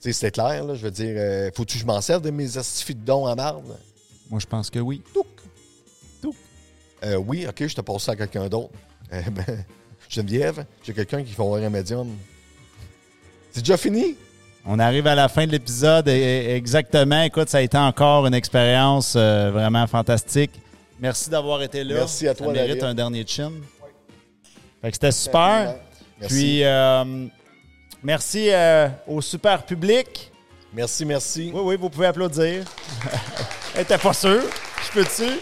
sais, c'était clair, là. Je veux dire, faut-tu que je m'en serve de mes astifies de dons à marde? Moi, je pense que oui. Euh, oui, OK, je te passe ça à quelqu'un d'autre. *laughs* Geneviève, j'ai quelqu'un qui va avoir un médium. C'est déjà fini? On arrive à la fin de l'épisode. Exactement. Écoute, ça a été encore une expérience euh, vraiment fantastique. Merci d'avoir été là. Merci à toi, Ça mérite un dernier chin. Fait que c'était super. Merci. Puis, euh, merci euh, au super public. merci, merci. Oui, oui, vous pouvez applaudir. *laughs* Elle était pas sûre. Je peux-tu?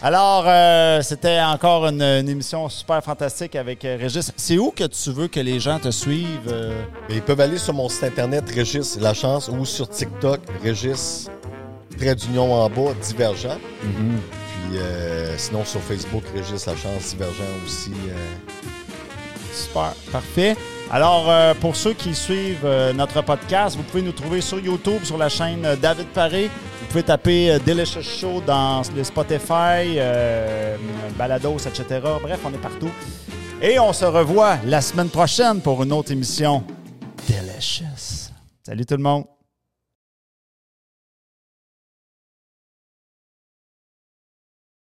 Alors, euh, c'était encore une, une émission super fantastique avec euh, Régis. C'est où que tu veux que les gens te suivent? euh? Et Ils peuvent aller sur mon site internet Régis La Chance ou sur TikTok Régis trait d'union en bas Divergent. Puis euh, sinon sur Facebook Régis La Chance Divergent aussi. Super, parfait. Alors, euh, pour ceux qui suivent euh, notre podcast, vous pouvez nous trouver sur YouTube, sur la chaîne David Paré. Vous pouvez taper euh, Delicious Show dans le Spotify, euh, Balados, etc. Bref, on est partout. Et on se revoit la semaine prochaine pour une autre émission Delicious. Salut tout le monde.